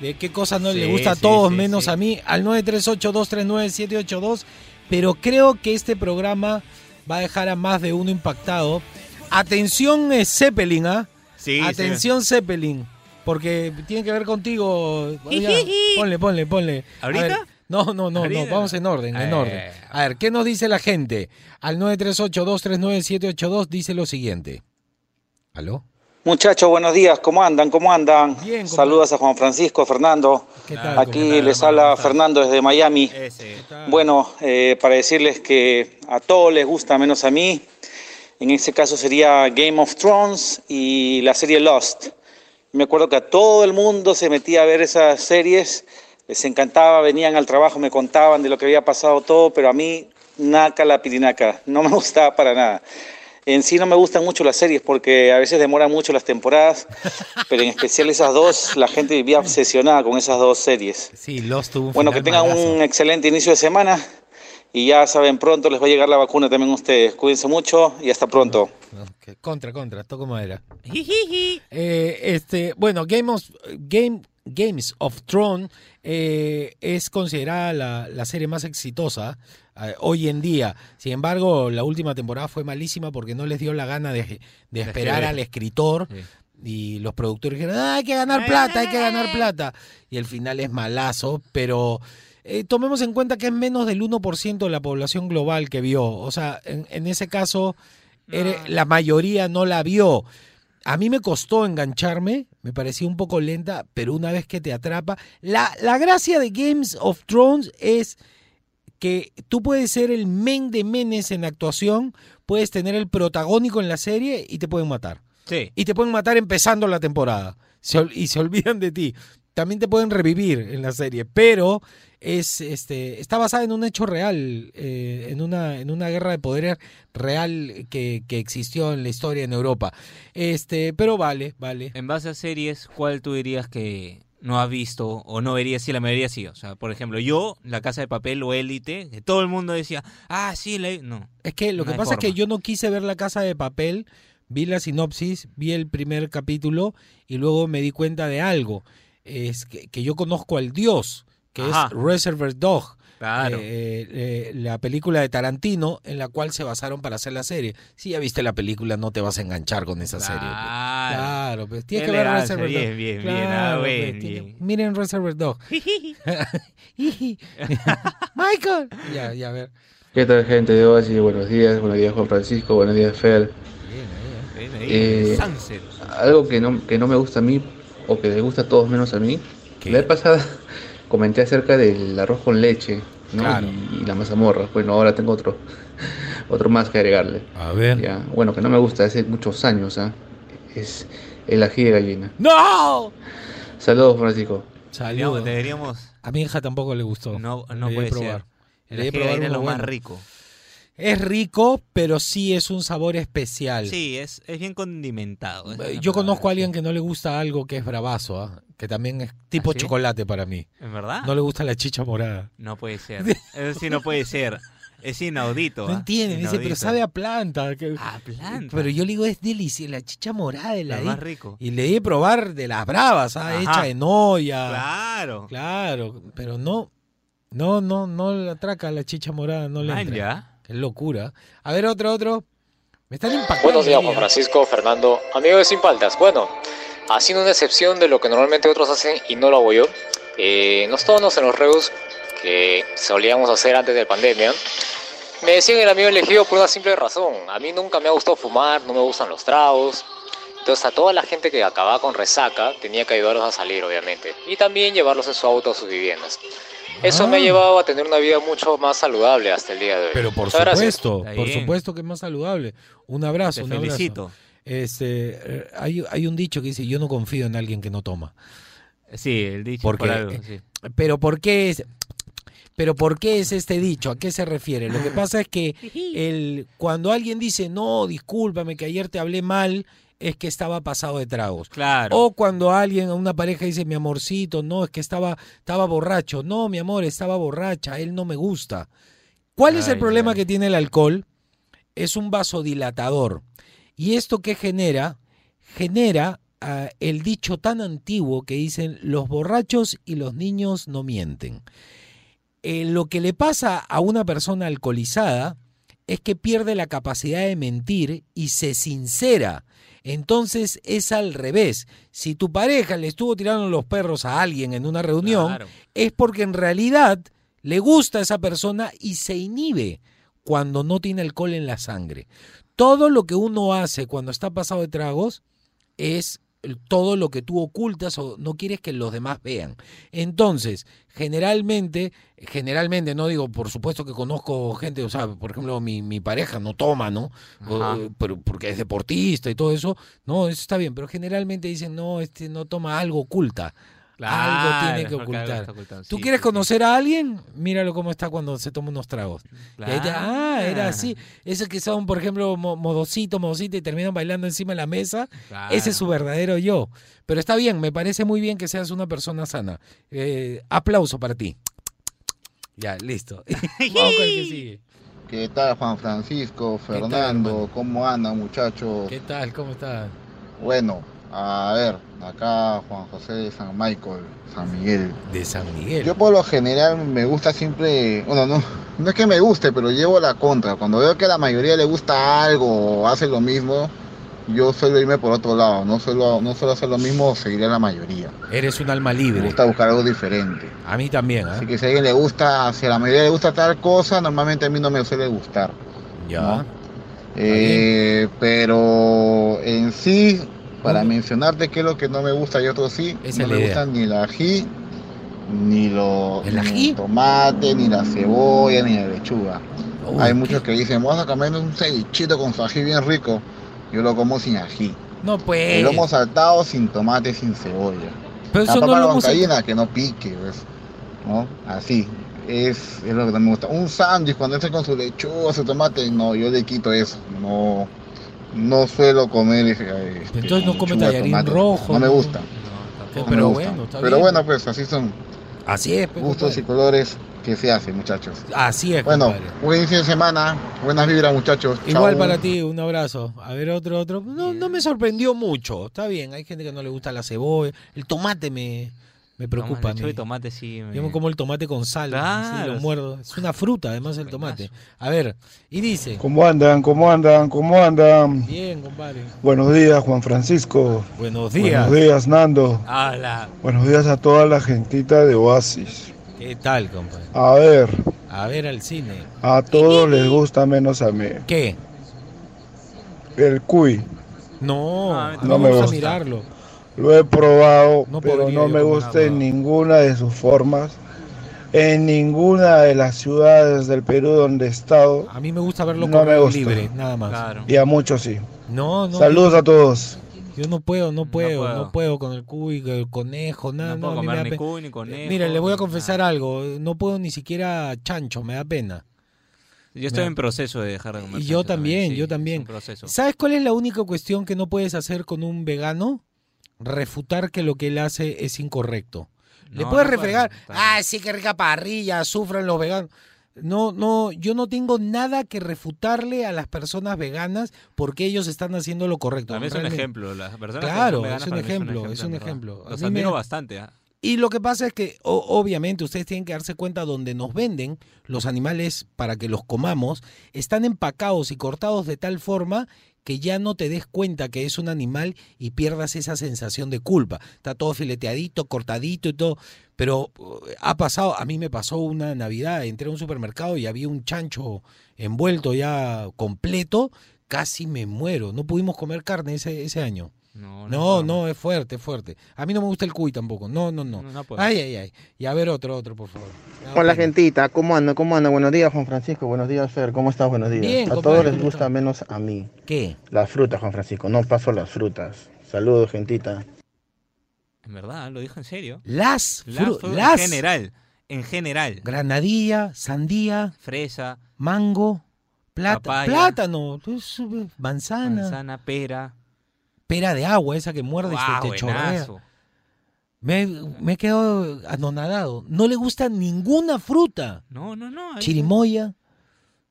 de qué cosas no le gusta a todos sí, menos sí. a mí al 938-239-782 pero creo que este programa va a dejar a más de uno impactado. Atención eh, Zeppelin, ¿ah? Sí, Atención Zeppelin, porque tiene que ver contigo. Oiga, ponle, ponle, ponle. ¿Ahorita? ver, no, no, no, no, vamos en orden, en Eh. orden. A ver, ¿qué nos dice la gente? Al 938-239-782 dice lo siguiente. ¿Aló? Muchachos, buenos días, ¿cómo andan? ¿Cómo andan? Bien. Saludos a Juan Francisco, Fernando. ¿Qué tal? Aquí les habla Fernando desde Miami. Bueno, eh, para decirles que a todos les gusta menos a mí. En ese caso sería Game of Thrones y la serie Lost. Me acuerdo que a todo el mundo se metía a ver esas series Les encantaba, venían al trabajo, me contaban de lo que había pasado todo, pero a mí, naca la pirinaca, no me gustaba para nada. En sí no me gustan mucho las series porque a veces demoran mucho las temporadas, pero en especial esas dos, la gente vivía obsesionada con esas dos series. Sí, Lost tuvo Bueno, que tengan malazo. un excelente inicio de semana y ya saben, pronto les va a llegar la vacuna también a ustedes. Cuídense mucho y hasta pronto. Ok, Contra, contra, toco madera. Eh, este, bueno, Game of, Game, Games of Thrones eh, es considerada la, la serie más exitosa eh, hoy en día. Sin embargo, la última temporada fue malísima porque no les dio la gana de, de esperar al escritor. Sí. Y los productores dijeron, "Ah, hay que ganar plata, hay que ganar plata. Y el final es malazo, pero eh, tomemos en cuenta que es menos del 1% de la población global que vio. O sea, en, en ese caso, ere- la mayoría no la vio. A mí me costó engancharme, me parecía un poco lenta, pero una vez que te atrapa, la, la gracia de Games of Thrones es que tú puedes ser el men de menes en actuación, puedes tener el protagónico en la serie y te pueden matar. Sí. Y te pueden matar empezando la temporada. Se y se olvidan de ti. También te pueden revivir en la serie, pero es este está basada en un hecho real, eh, en una en una guerra de poderes real que, que existió en la historia en Europa. Este, pero vale, vale. En base a series, ¿cuál tú dirías que no has visto o no verías si la mayoría sí? O sea, por ejemplo, yo, La Casa de Papel o Élite, que todo el mundo decía, ah, sí, la... he-". No. Es que lo No que pasa es que yo no quise ver la casa de papel, vi la sinopsis, vi el primer capítulo y luego me di cuenta de algo. Es que, que yo conozco al dios, que Ajá. es Reservoir Dog. Claro. eh, eh, eh, la película de Tarantino en la cual se basaron para hacer la serie. Si ya viste la película, no te vas a enganchar con esa serie. pues. Claro. Claro, pues tienes Qué que ver Reservoir bien, Dog. bien, bien, ah, pues, bien, tiene- bien. Miren Reservoir Dog. Michael. Ya, ya, a ver. ¿Qué tal gente de Oasis? Buenos días, buenos días Juan Francisco, buenos días Fer. Ahí, Eh, Sunset. Algo que no, que no me gusta a mí, o que les gusta a todos menos a mí, la vez pasada comenté acerca del arroz con leche ¿no? Claro. y, y la mazamorra. Bueno, ahora tengo otro, otro más que agregarle. A ver. Ya, bueno, que no me gusta hace muchos años, ¿ah? es el ají de gallina. ¡No! Saludos Francisco. Saludos. Deberíamos, deberíamos- A mi hija tampoco le gustó. no, no Debería puede probar. ser. El ají de gallina es lo más rico. Es rico, pero sí es un sabor especial. Sí, es, es bien condimentado. es Eh, Yo palabra. conozco a alguien que no le gusta algo que es bravazo, ¿ah? Que también es tipo ¿Ah, sí? chocolate para mí. ¿En verdad? No le gusta la chicha morada. No puede ser. Eso sí no puede ser. Es inaudito. No ¿ah? entiende, dice, pero sabe a planta. que- A planta. Pero yo le digo, es deliciosa, la chicha morada de la Lo más rico. Y le di a probar de las bravas, ¿ah? Ajá. hecha en olla. Claro. Claro, pero no, no, no, no la atraca la chicha morada, no le Man, entra. ya. Qué locura. A ver, otro, otro. Me están impactando. Buenos días, Juan ¿ah? Francisco, Fernando, amigo de Sin Paltas. Bueno, haciendo una excepción de lo que normalmente otros hacen y no lo hago yo, eh, los tonos en los reus que solíamos hacer antes de la pandemia, me decían el amigo elegido por una simple razón. A mí nunca me ha gustado fumar, no me gustan los tragos. Entonces a toda la gente que acababa con resaca tenía que ayudarlos a salir, obviamente. Y también llevarlos en su auto a sus viviendas. Eso me ha Ah. llevado a tener una vida mucho más saludable hasta el día de hoy. Pero por Muchas supuesto, por supuesto que es más saludable. Un abrazo, Te un abrazo. Este, eh, hay, hay un dicho que dice, yo no confío en alguien que no toma. Sí, el dicho Porque, por algo. eh, sí. Pero ¿por qué es, pero por qué es este dicho? ¿A qué se refiere? Lo que pasa es que el, cuando alguien dice, no, discúlpame que ayer te hablé mal, es que estaba pasado de tragos. Claro. O cuando alguien, una pareja dice, mi amorcito, no, es que estaba, estaba borracho. No, mi amor, estaba borracha, él no me gusta. ¿Cuál es el problema ay. que tiene el alcohol? Es un vasodilatador. ¿Y esto qué genera? Genera ah, el dicho tan antiguo que dicen, los borrachos y los niños no mienten. Eh, lo que le pasa a una persona alcoholizada es que pierde la capacidad de mentir y se sincera. Entonces es al revés. Si tu pareja le estuvo tirando los perros a alguien en una reunión, Claro. es porque en realidad le gusta a esa persona y se inhibe cuando no tiene alcohol en la sangre. Todo lo que uno hace cuando está pasado de tragos es todo lo que tú ocultas o no quieres que los demás vean. Entonces, generalmente, generalmente, no digo, por supuesto que conozco gente, o sea, por ejemplo, mi, mi pareja no toma, ¿no? O- Ajá. pero porque es deportista y todo eso, no, eso está bien, pero generalmente dicen, no, este no toma algo oculta. Algo tiene que Claro, algo ocultar. ¿Tú sí, quieres sí, sí. conocer a alguien? Míralo cómo está cuando se toma unos tragos. Y ahí te- ah, era así. Esos que son, por ejemplo, mo- modosito, modosita y terminan bailando encima de la mesa. Claro. Ese es su verdadero yo. Pero está bien, me parece muy bien que seas una persona sana. Eh, aplauso para ti. Ya, listo. Vamos con el que sigue. ¿Qué tal Juan Francisco, tal, Fernando? ¿Cómo andan muchachos? ¿Qué tal? ¿Cómo estás? Bueno, a ver, acá Juan José de San Michael, San Miguel. De San Miguel. Yo por lo general me gusta siempre, bueno, no, no es que me guste, pero llevo la contra. Cuando veo que a la mayoría le gusta algo o hace lo mismo, yo suelo irme por otro lado. No suelo, no suelo hacer lo mismo o seguiré a la mayoría. Eres un alma Me libre. gusta buscar algo diferente. A mí también, ¿eh? Así que si a alguien le gusta, si a la mayoría le gusta tal cosa, normalmente a mí no me suele gustar. Ya. ¿no? Eh, pero en sí, para mencionarte qué es lo que no me gusta y otro sí, Esa no me idea. gusta ni el ají, ni, lo, ¿El ni tomate, ni la cebolla, ni la lechuga. Uy, Hay ¿qué? muchos que dicen, vamos a comer un cevichito con su ají bien rico. Yo lo como sin ají. No, pues. El lomo saltado sin tomate, sin cebolla. Pero La eso no papa a la lo hemos- huancaína, que no pique, ¿ves? ¿No? Así. Es, es lo que no me gusta. Un sándwich cuando esté con su lechuga, su tomate, no, yo le quito eso. No, no suelo comer. eh, este, Entonces no con come tallarín rojo, No me ¿no? gusta. No me Pero gusta. bueno, está Pero bueno, pues así son Así es, pues, gustos y colores que se hacen, muchachos. Así es, Bueno, buen fin de semana. Buenas vibras, muchachos. Igual para ti, un abrazo. A ver, otro, otro. No, no me sorprendió mucho. Está bien, hay gente que no le gusta la cebolla. El tomate me, me preocupa. a lechuga mí. y tomate sí. me- Yo me como el tomate con sal. Claro. lo muerdo. Es una fruta, además, el tomate. A ver, y dice. ¿Cómo andan? ¿Cómo andan? ¿Cómo andan? Bien, compadre. Buenos días, Juan Francisco. Buenos días. Buenos días, Nando. Hola. Buenos días a toda la gentita de Oasis. ¿Qué tal, compadre? A ver, A ver al cine. a todos les gusta menos a mí. ¿Qué? El cuy. No, a mí no me me gusta gusta. mirarlo. Lo he probado, No pero no me gusta en ninguna de sus formas. En ninguna de las ciudades del Perú donde he estado. A mí me gusta verlo no gusta. libre, nada más. Y a muchos sí. No, no. Saludos a todos. Yo no puedo, no puedo, no puedo, puedo. con el cuy, con el conejo, nada. No puedo me comer ni pe- cuy, ni conejo, Mira, les voy a ni confesar algo. No puedo ni siquiera chancho, me da pena. Yo estoy en proceso de dejar de comer Y yo también, sí, yo también. proceso. ¿Sabes cuál es la única cuestión que no puedes hacer con un vegano? Refutar que lo que él hace es incorrecto. Le puedes no refregar, ah, sí, qué rica parrilla, sufran los veganos. No, no, yo no tengo nada que refutarle a las personas veganas porque ellos están haciendo lo correcto. También es un ejemplo. Las personas que Claro, son es un ejemplo, es un ejemplo. Los mí admiro me- bastante. ¿ah? Y lo que pasa es que o- obviamente ustedes tienen que darse cuenta donde nos venden los animales para que los comamos, están empacados y cortados de tal forma que ya no te des cuenta que es un animal y pierdas esa sensación de culpa. Está todo fileteadito, cortadito y todo. Pero uh, ha pasado, a mí me pasó una Navidad, entré a un supermercado y había un chancho envuelto ya completo, casi me muero. No pudimos comer carne ese, ese año. No, No, no, es fuerte, es fuerte. A mí no me gusta el cuy tampoco. No, no, no. No, no puedo. ay, ay, ay. Y a ver otro, otro, por favor. Hola gentita, ¿cómo anda? ¿Cómo anda? Buenos días Juan Francisco, buenos días Fer, ¿cómo estás? Buenos días. Bien, a compadre, todos les ¿cómo gusta menos a mí. ¿Qué? Las frutas, Juan Francisco, no paso las frutas. Saludos, gentita. En verdad, lo dijo en serio. Las, Las fru- frutas las. En general. En general. Granadilla, sandía, Fresa, mango, plata, plátano, eh, manzana, manzana, pera. Pera de agua, esa que muerde y te chorrea. buenazo. Me, me he quedado anonadado. No le gusta ninguna fruta. No, no, no. ahí- Chirimoya.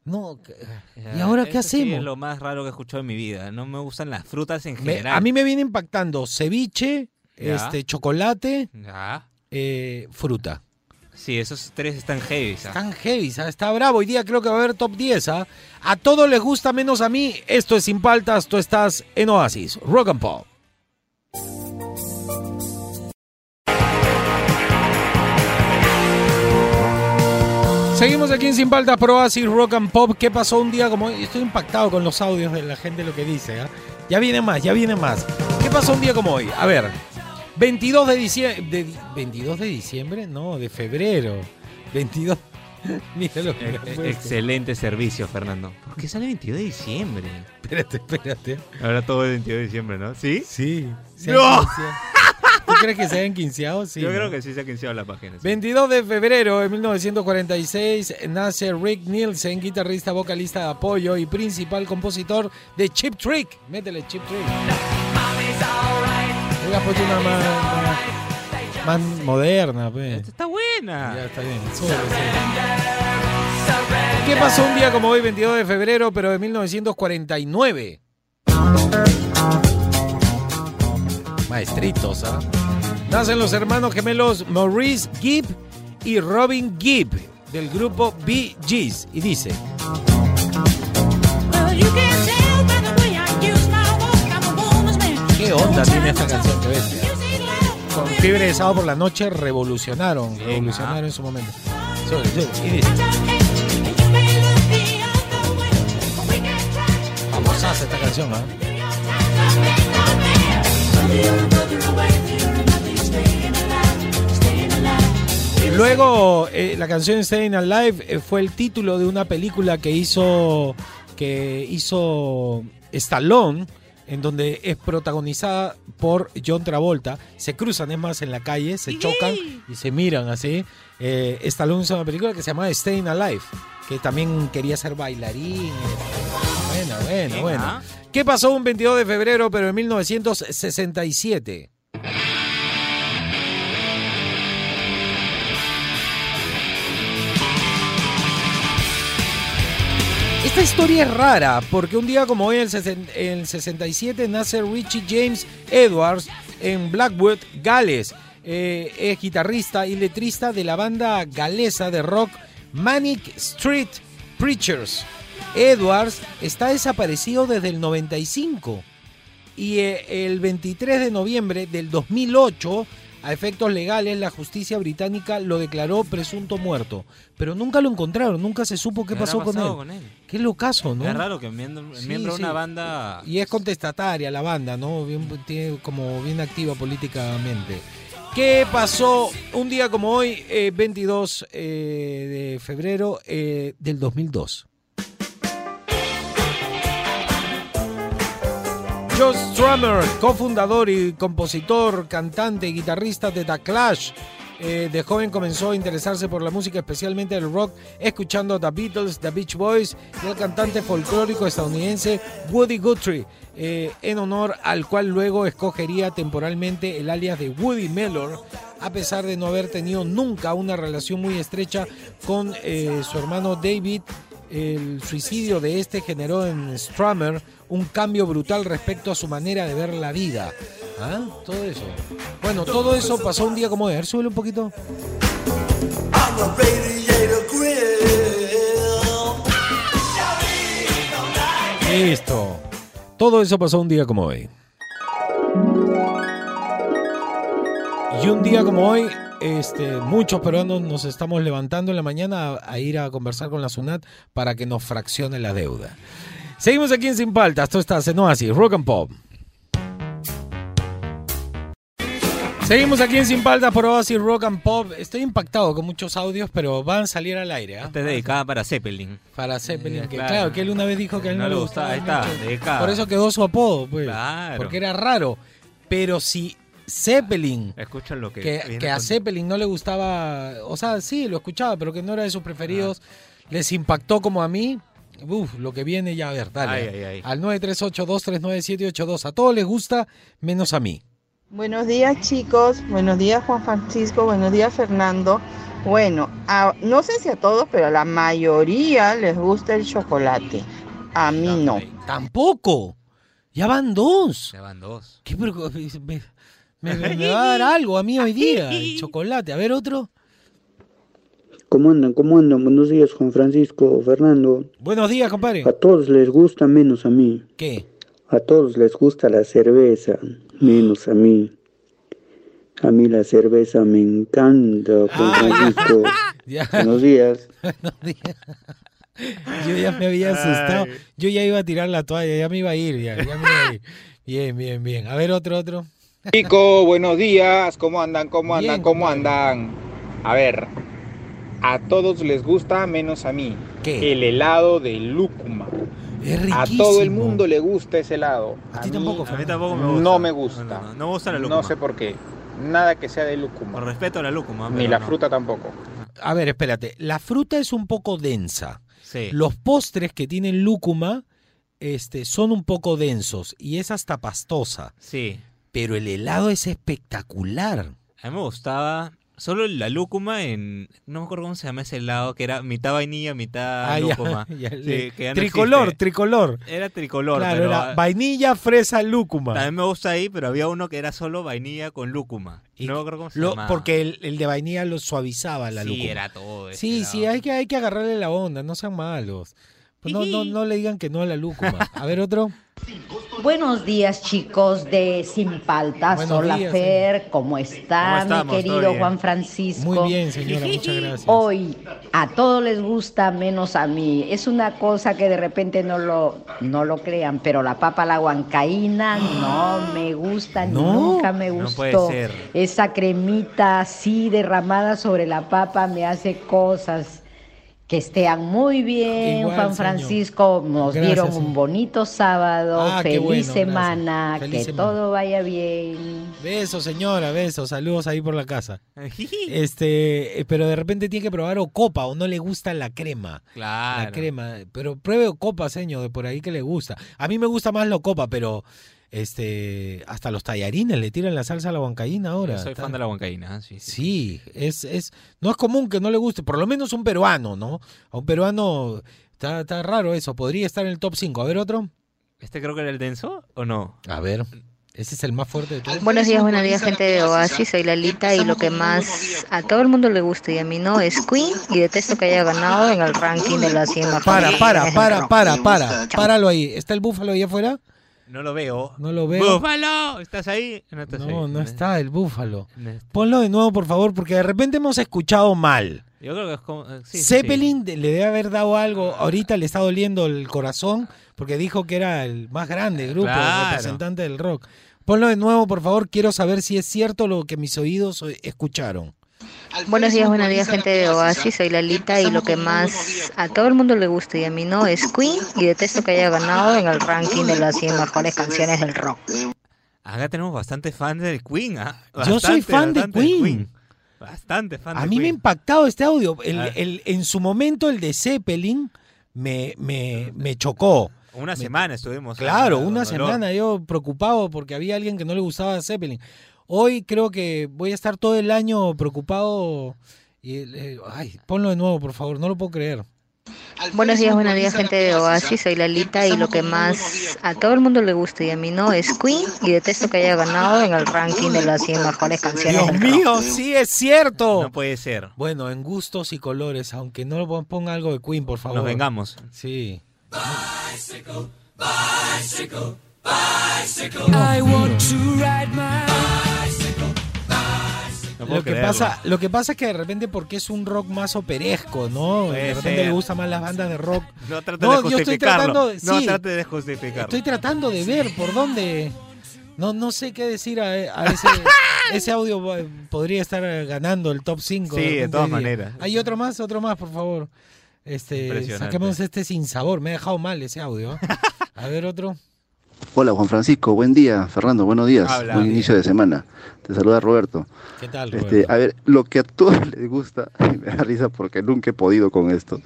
No. ¿Y ahora qué sí hacemos? es lo más raro que he escuchado en mi vida. No me gustan las frutas en Me- general. a mí me viene impactando ceviche, Ya. este chocolate, eh, fruta. Sí, esos tres están heavy. ¿ah? Están heavy, ¿sabes? está bravo. Hoy día creo que va a haber top 10. ¿ah? A todos les gusta menos a mí. Esto es Sin Paltas, tú estás en Oasis. Rock and Pop. Seguimos aquí en Sin Paltas por Oasis Rock and Pop. ¿Qué pasó un día como hoy? Estoy impactado con los audios de la gente, lo que dice. ¿ah? Ya viene más, ya viene más. ¿Qué pasó un día como hoy? A ver, 22 de diciembre. ¿22 de diciembre? No, de febrero. 22. Mira lo que me ha Ex- puesto. Excelente servicio, Fernando. ¿Por qué sale el 22 de diciembre? Espérate, espérate. Ahora todo el 22 de diciembre, ¿no? ¿Sí? Sí. ¡No! ¿Tú crees que se hayan quinceado? Sí. Yo ¿no? creo que sí se ha quinceado la página. sí. 22 de febrero de 1946 nace Rick Nielsen, guitarrista, vocalista de apoyo y principal compositor de Chip Trick. Métele Chip Trick. Hubiera puesto una más, más- más moderna, pues. Está buena. Ya está bien. sube, sube. ¿Qué pasó un día como hoy, 22 de febrero, pero de 1949? Maestritos, ¿ah? Nacen los hermanos gemelos Maurice Gibb y Robin Gibb del grupo Bee Gees y dice ¿Qué onda tiene esta canción que bestia? Con Fiebre de Sábado por la Noche revolucionaron, revolucionaron en su momento. Sube, y dice Famosaza esta canción, ¿ah? Luego, eh, la canción Staying Alive eh, fue el título de una película que hizo, que hizo Stallone, en donde es protagonizada por John Travolta. Se cruzan, es más, en la calle, se chocan y se miran así. Eh, Stallone hizo una película que se llama Staying Alive, que también quería ser bailarín. Bueno, bueno, bueno. ¿Qué pasó un 22 de febrero, pero en 1967? Esta historia es rara porque un día como hoy, en el sesen- en el 67, nace Richie James Edwards en Blackwood, Gales. Eh, es guitarrista y letrista de la banda galesa de rock Manic Street Preachers. Edwards está desaparecido desde el 95 y eh, el 23 de noviembre del 2008, a efectos legales, la justicia británica lo declaró presunto muerto. Pero nunca lo encontraron, nunca se supo qué ¿Qué habrá pasó con él. con él? Qué locazo, ¿no? Es raro que miembro, Sí, miembro de una sí. banda. Y es contestataria la banda, ¿no? Bien, tiene como bien activa políticamente. ¿Qué pasó un día como hoy, eh, 22 eh, de febrero eh, del 2002? Joe Strummer, cofundador y compositor, cantante y guitarrista de The Clash. Eh, de joven comenzó a interesarse por la música, especialmente el rock, escuchando The Beatles, The Beach Boys y el cantante folclórico estadounidense Woody Guthrie, eh, en honor al cual luego escogería temporalmente el alias de Woody Mellor, a pesar de no haber tenido nunca una relación muy estrecha con eh, su hermano David. El suicidio de este generó en Strummer un cambio brutal respecto a su manera de ver la vida. ¿Ah? Todo eso. Bueno, todo eso pasó un día como hoy. A ver, súbele un poquito. Listo. Todo eso pasó un día como hoy. Y un día como hoy, este, muchos peruanos nos estamos levantando en la mañana a, a ir a conversar con la SUNAT para que nos fraccione la deuda. Seguimos aquí en Sin Paltas. Esto está en Oasis, Rock and Pop. Seguimos aquí en Sin Paltas por Oasis Rock and Pop. Estoy impactado con muchos audios, pero van a salir al aire. ¿ah? Esta es dedicada para Zeppelin. Para Zeppelin, Eh, que claro. claro. que él una vez dijo que a él no, No le gustaba. gustaba, está. Por eso quedó su apodo, pues. Claro. Porque era raro. Pero si Zeppelin, Escuchan lo que. que, que a Zeppelin no le gustaba, o sea, sí, lo escuchaba, pero que no era de sus preferidos, les impactó como a mí. Uf, lo que viene ya a ver, dale. Ay, ay, ay. Al 938239782. A todos les gusta, menos a mí. Buenos días chicos, buenos días Juan Francisco, buenos días Fernando. Bueno, a- no sé si a todos, pero a la mayoría les gusta el chocolate. A mí no. Tampoco. Ya van dos. Ya van dos. ¿Qué me, me- va a dar algo a mí hoy día, el chocolate. A ver otro. ¿Cómo andan? ¿Cómo andan? Buenos días, Juan Francisco, Fernando. Buenos días, compadre. A todos les gusta menos a mí. ¿Qué? A todos les gusta la cerveza, menos a mí. A mí la cerveza me encanta, Juan Francisco. Ya. Buenos días. Buenos días. Yo ya me había asustado. Yo ya iba a tirar la toalla, ya me iba a ir. Ya, ya me iba a ir. Bien, bien, bien. A ver, otro, otro. Chicos, buenos días. ¿Cómo andan? ¿Cómo andan? Bien, ¿Cómo andan? A ver, a todos les gusta menos a mí. El helado de lúcuma. Es A todo el mundo le gusta ese helado. A ti mí- tampoco, A mí tampoco me gusta. No me gusta. No, no, no me gusta la No lúcuma. sé por qué. nada que sea de lúcuma. Por respeto a la lúcuma. Ni la no. fruta tampoco. A ver, espérate. La fruta es un poco densa. Sí. Los postres que tienen lúcuma este, son un poco densos y es hasta pastosa. Sí. Pero el helado es espectacular. A mí me gustaba solo la lúcuma en... No me acuerdo cómo se llama ese helado, que era mitad vainilla, mitad Ah, lúcuma. ya, Sí, le- que ya no tricolor, existe. tricolor. Era tricolor, Claro, pero... era vainilla, fresa, lúcuma. También me gusta ahí, pero había uno que era solo vainilla con lúcuma. no me acuerdo cómo se Lo- llamaba. porque el, el de vainilla lo suavizaba la Sí, lúcuma. era todo Sí, sí, hay que, hay que agarrarle la onda, no sean malos. Pues no, no, no le digan que no a la lúcuma. A ver, otro. Buenos días, chicos de Sin Paltas. Buenos Hola, días, Fer. ¿Cómo está, ¿Cómo estamos? mi querido. Juan Francisco? Muy bien, señora, muchas gracias. Hoy a todos les gusta menos a mí. Es una cosa que de repente no lo, no lo crean, pero la papa la huancaína no me gusta, No, nunca me no gustó. puede ser. Esa cremita así derramada sobre la papa me hace cosas. Que estén muy bien, Igual, Juan señor. Francisco. Nos Gracias, dieron señor. un bonito sábado. Ah, Feliz bueno, semana. Feliz que semana. todo vaya bien. Besos, señora, besos, saludos ahí por la casa. Este, pero de repente tiene que probar Ocopa o no le gusta la crema. Claro. La crema, pero pruebe Ocopa, señor, de por ahí que le gusta. A mí me gusta más la Ocopa, pero este, hasta los tallarines le tiran la salsa a la huancaína ahora. Yo soy fan de la huancaína, sí. sí. Sí, es, es, no es común que no le guste, por lo menos un peruano, ¿no? A un peruano está, está raro eso, podría estar en el top 5. A ver otro. ¿Este creo que era el denso o no? A ver, ese es el más fuerte de todos. Buenos días, buenos días, gente de Oasis. Soy Lalita y lo que más a todo el mundo le gusta y a mí no es Queen y detesto que haya ganado en el ranking de las 100 mejores Para, para, para, para, para, páralo ahí. ¿Está el búfalo ahí afuera? No lo veo. No lo veo. ¡Búfalo! ¿Estás ahí? No, estás No, ahí. no está el búfalo. No está. Ponlo de nuevo, por favor, porque de repente hemos escuchado mal. Yo creo que es como... eh, sí, sí, sí. Zeppelin le debe haber dado algo. Ahorita le está doliendo el corazón porque dijo que era el más grande grupo Claro. representante del rock. Ponlo de nuevo, por favor. Quiero saber si es cierto lo que mis oídos escucharon. Buenos días, buenos días, gente de Oasis. Soy Lalita y lo que más a todo el mundo le gusta y a mí no es Queen y detesto que haya ganado en el ranking de las 100 mejores canciones del rock. Acá tenemos bastantes fans del Queen, ¿ah? Yo soy Bastante, fan de bastante Queen. Bastante fan A de mí me ha Queen. impactado este audio. El- el- en su momento, el de Zeppelin me, me, me chocó. Una semana estuvimos. Claro, una semana yo preocupado porque había alguien que no le gustaba Zeppelin. Hoy creo que voy a estar todo el año preocupado. Y, eh, ay, ponlo de nuevo, por favor, no lo puedo creer. Buenos días, buenos días, gente de Oasis. Soy Lalita y lo que más a todo el mundo le gusta y a mí no es Queen y detesto que haya ganado en el ranking de las 100 mejores canciones Dios del mío, sí es cierto. No puede ser. Bueno, en gustos y colores, aunque no lo pon- ponga algo de Queen, por favor. Nos vengamos. Sí. Bicycle, bicycle, bicycle. I want to ride my. No puedo Lo que, pasa, lo que pasa es que de repente porque es un rock más operesco, ¿no? Puede de repente ser. le gustan más las bandas de rock. No trate No, de yo estoy tratando, No sí. trate de justificarlo. Estoy tratando de ver por dónde. No, no sé qué decir a, a ese. ese audio eh, podría estar ganando el top 5. Sí, de todas maneras. Hay otro más, otro más, por favor. Este, saquemos este sin sabor. Me ha dejado mal ese audio. A ver, otro. Hola Juan Francisco, buen día. Fernando, buenos días. Habla. buen inicio de semana. Te saluda Roberto. ¿Qué tal, Este, Roberto? a ver, lo que a todos les gusta, y me da risa porque nunca he podido con esto,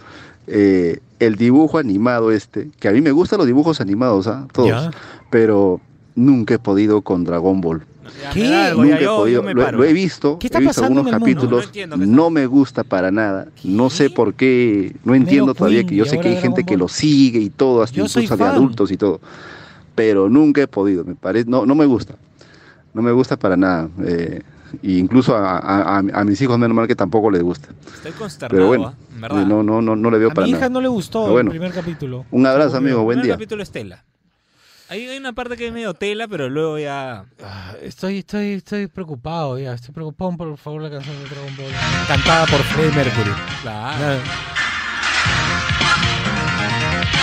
eh, el dibujo animado este, que a mí me gustan los dibujos animados, ¿ah? todos, Ya. pero nunca he podido con Dragon Ball. ¿Qué? algo, Nunca he podido, me lo, he visto, ¿Qué está he visto algunos capítulos, No entiendo qué no me gusta para nada, no sé por qué, no entiendo todavía Queen que yo sé que hay gente que lo sigue y todo, hasta Yo incluso de adultos y todo, pero nunca he podido, me parece, no, no me gusta, no me gusta para nada, eh, y incluso a, a- mis hijos menos mal que tampoco les gusta, Estoy consternado, pero bueno, en verdad. eh, no, no, no, no le veo A para mi hija nada. no le gustó bueno, el primer capítulo. un abrazo amigo, buen El día. capítulo Estela. Hay, hay una parte que es medio tela, pero luego ya... Ah, Estoy, estoy, estoy preocupado ya. Estoy preocupado por favor la canción de Dragon Ball. Cantada por Freddie Mercury. Claro. Nada.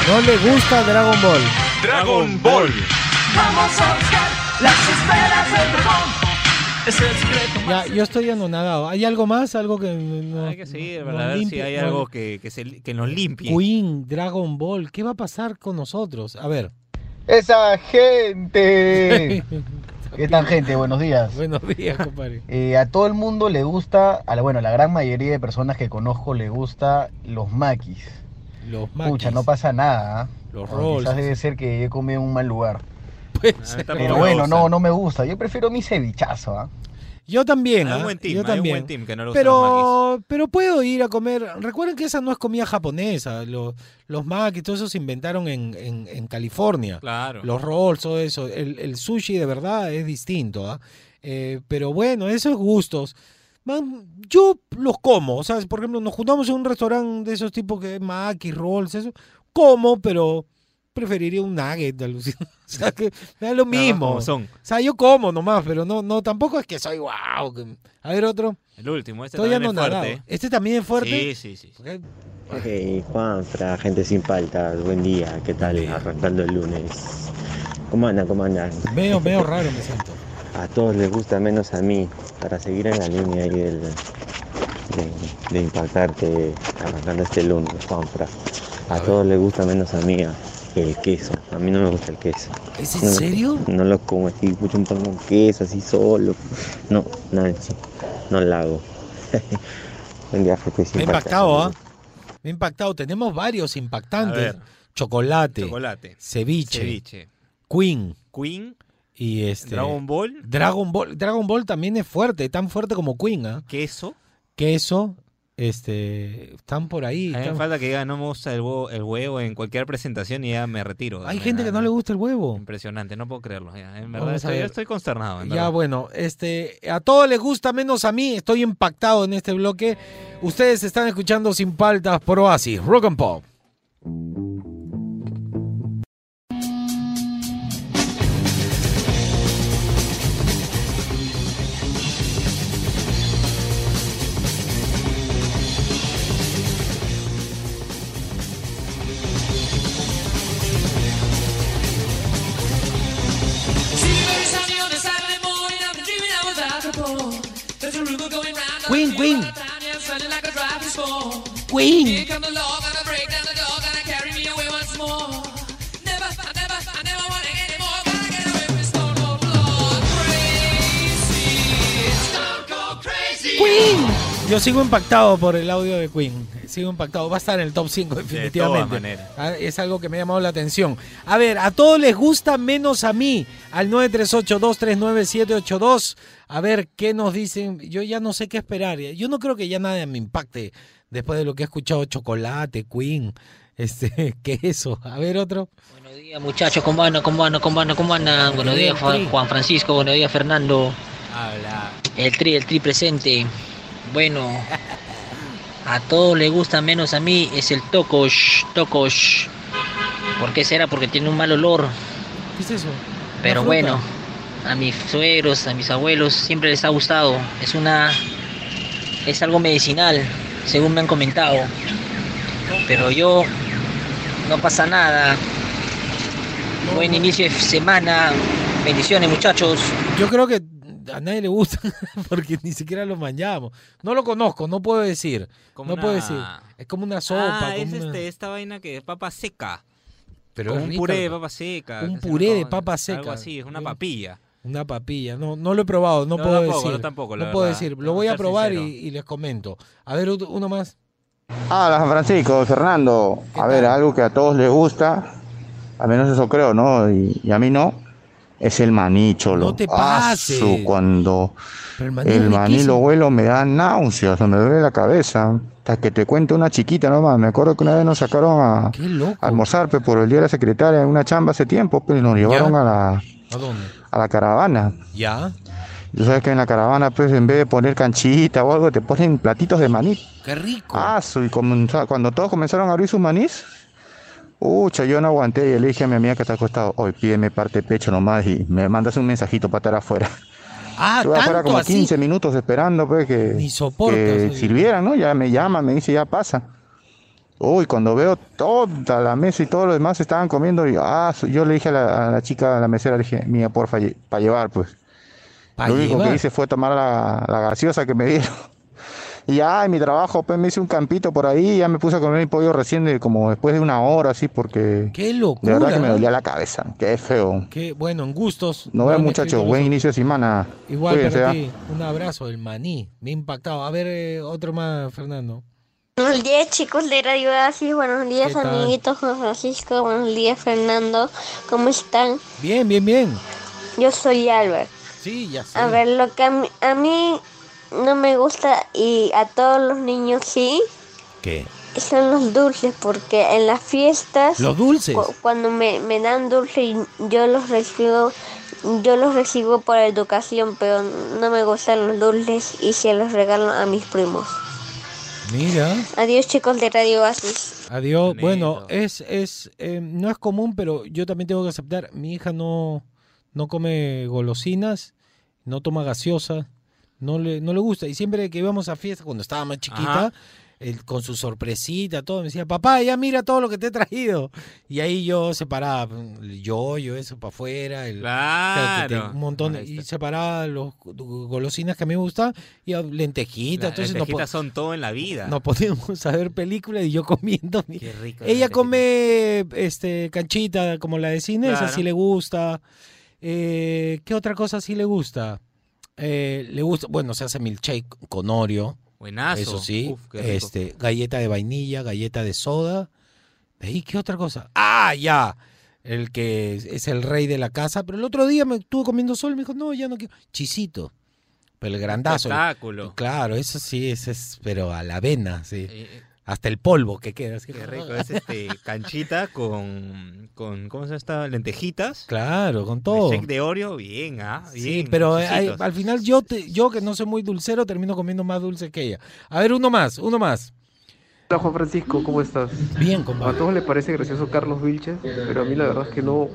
No le gusta Dragon Ball. Dragon Ball. Vamos a buscar las esferas del dragón. Es el secreto Ya, yo estoy anonadado. ¿Hay algo más? Algo que no, Hay que seguir, no ¿verdad? A ver si hay no- algo que, que, se, que nos limpie. Queen, Dragon Ball. ¿Qué va a pasar con nosotros? A ver. Esa gente. ¿Qué tal, gente? Buenos días. Buenos días, compadre. Eh, a todo el mundo le gusta, a la, bueno, a la gran mayoría de personas que conozco le gusta los maquis. Los Pucha, maquis. no pasa nada. ¿ah? Los rolls. Quizás debe ser que he comido en un mal lugar. ser. Pero bueno, no, no me gusta. Yo prefiero mi cevichazo, ¿ah? Yo también, Hay un ¿ah? buen team, yo hay un también. buen team que no los pero, pero puedo ir a comer. Recuerden que esa no es comida japonesa. Los, los makis, todo eso se inventaron en, en, en California. Claro. Los rolls, todo eso. El, el sushi de verdad es distinto, ¿ah? Eh, pero bueno, esos gustos. Man, yo los como. O sea, por ejemplo, nos juntamos en un restaurante de esos tipos que es maki, rolls, eso. Como, pero preferiría un nugget, alucina. O sea, que me da lo mismo. como son. O sea, yo como nomás, pero no, no, tampoco es que soy wow. que- A ver, otro. El último, este Estoy también es fuerte. ¿Este también es fuerte? Sí, sí, sí. Hey, Juan, fra, gente sin paltas, buen día, ¿qué tal? Arrancando el lunes. ¿Cómo andan? ¿Cómo andan? Medio, medio raro me siento. A todos les gusta menos a mí, para seguir en la línea ahí del, de, de impactarte arrancando este lunes, Juan, fra. A todos les gusta menos a mí el queso, a mí no me gusta el queso. ¿Es en No- serio? No lo como así, escucho un pan con queso así solo. No, Nancy, no lo hago. buen día, Me ha paltas. impactado, ¿ah? Me ha impactado. Tenemos varios impactantes. A. Chocolate. Chocolate. Ceviche. Ceviche. Queen. Queen. Y este. Dragon Ball. Dragon Ball. Dragon Ball también es fuerte, tan fuerte como Queen, ¿ah? Queso. Queso. Este. Están por ahí. A mí me están- falta que diga no me gusta el huevo, el huevo en cualquier presentación y ya me retiro. Hay gente que no le gusta el huevo. Impresionante, no puedo creerlo. ya, En verdad, estoy, ver. yo estoy consternado. en Ya verdad. bueno, este, a todos les gusta menos a mí, estoy impactado en este bloque. Ustedes están escuchando Sin Paltas por Oasis, Rock and Pop. Queen, Queen. Queen. Here come the law, gonna break down the door, gonna carry me away once more. Queen. Yo sigo impactado por el audio de Queen. Sigo impactado. Va a estar en el top 5 definitivamente. maneras. Ah, Es algo que me ha llamado la atención. A ver, a todos les gusta menos a mí. Al 938-239-782. A ver qué nos dicen. Yo ya no sé qué esperar. Yo no creo que ya nada me impacte después de lo que he escuchado. Chocolate, Queen, este, ¿qué eso? A ver otro. Buenos días, muchachos, ¿cómo andan? ¿Cómo andan? ¿Cómo andan? ¿Cómo andan? Buenos días, Juan, Juan Francisco. Buenos días, Fernando. Habla. El tri, el tri presente. Bueno, a todos les gusta menos a mí es el tocosh, tocosh. ¿Por qué será? Porque tiene un mal olor. ¿Qué es eso? Pero bueno, a mis suegros, a mis abuelos siempre les ha gustado. Es una es algo medicinal, según me han comentado. Pero yo no pasa nada. Buen inicio de semana. Bendiciones, muchachos. Yo creo que a nadie le gusta porque ni siquiera lo manchamos. No lo conozco, no puedo decir. Como no puedo decir. Es como una sopa. Ah, es como una- este, esta vaina que es papa seca. Pero Como es un rica puré de papa seca. Un puré de papa seca. Algo así, es una papilla. Una papilla. No, no lo he probado, no, No, puedo tampoco, decir. yo tampoco, la no puedo decir. Lo voy a probar y, les comento. A ver, uno más. Hola, San Francisco, Fernando. A ver, algo que a todos les gusta, al menos eso creo, ¿no? Y, y a mí no, es el maní, cholo. No te pases. cuando el maní el lo huelo me da náuseas, me duele la cabeza. Hasta que te cuento una chiquita nomás. Me acuerdo que una vez nos sacaron a, a almorzar pues, por el día de la secretaria en una chamba hace tiempo, pues nos llevaron a la, ¿A dónde? a la caravana. ¿Ya? Tú sabes que en la caravana, pues en vez de poner canchita o algo, te ponen platitos de maní. ¡Qué rico! Ah, y cuando todos comenzaron a abrir sus manís, ucha, yo no aguanté y le dije a mi amiga que está acostado, hoy pídeme parte de pecho nomás y me mandas un mensajito para estar afuera. Ah, Estuve afuera como así. 15 minutos esperando pues que, Ni que sirvieran, ¿no? Ya me llama, me dice, ya pasa. Uy, cuando veo toda la mesa y todos los demás estaban comiendo, y, ah, yo le dije a la, a la chica, a la mesera, le dije, mía, porfa, para llevar, pues. Lo único llevar. que hice fue tomar la, la gaseosa que me dieron. Y ya en mi trabajo pues, me hice un campito por ahí y ya me puse a comer mi pollo recién de como después de una hora así porque Qué de locura. verdad que me dolía la cabeza. Qué feo. Qué bueno, en gustos. No me veo han muchachos, buen inicio de semana. Igual Cuídense, para ¿ah? ti. Un abrazo, el maní. Me ha impactado. A ver, eh, otro más, Fernando. Buenos días chicos de Radio Asis, buenos días amiguitos Juan Francisco, buenos días Fernando, ¿cómo están? Bien, bien, bien. Yo soy Albert. Sí, ya sé. A ver, lo que a mí, a mí no me gusta y a todos los niños sí, ¿Qué? son los dulces, porque en las fiestas... ¿Los dulces? cu- cuando me, me dan dulce y yo los recibo, yo los recibo por educación, pero no me gustan los dulces y se los regalo a mis primos. Mira. Adiós chicos de Radio Asis. Adiós. Bueno, es, es, eh, no es común, pero yo también tengo que aceptar. Mi hija no, no come golosinas, no toma gaseosa, no le, no le gusta. Y siempre que íbamos a fiesta, cuando estaba más chiquita, él con su sorpresita, todo, me decía, papá, ya mira todo lo que te he traído. Y ahí yo separaba el yo-yo, eso para afuera, el, Claro. un montón, y separaba los golosinas que a mí me gustan, y lentejitas, entonces no lentejitas po- son todo en la vida. nos poníamos a ver películas y yo comiendo. mi- Qué rico. Ella come este canchita como la de cine, esa sí le gusta. Eh, ¿Qué otra cosa sí le gusta? Eh, le gusta, bueno, se hace milkshake con Oreo. Buenazo. Eso sí. Uf, este, galleta de vainilla, galleta de soda. ¿Y qué otra cosa? Ah, ya. El que es- el rey de la casa. Pero el otro día me estuvo comiendo sol y me dijo, no, ya no quiero. Chisito. Pero el grandazo. Espectáculo. Claro, eso sí, ese es, pero a la avena, sí. Hasta el polvo que queda. así. Qué rico. Es este canchita con, con ¿cómo se llama esta? Lentejitas. Claro, con todo. Shake de Oreo, bien, ah, bien. Sí, pero eh, hay- al final yo, te- yo que no soy muy dulcero termino comiendo más dulce que ella. A ver, uno más, uno más. Hola Juan Francisco, ¿cómo estás? Bien, A compadre. todos les parece gracioso Carlos Vilches, pero a mí la verdad es que no,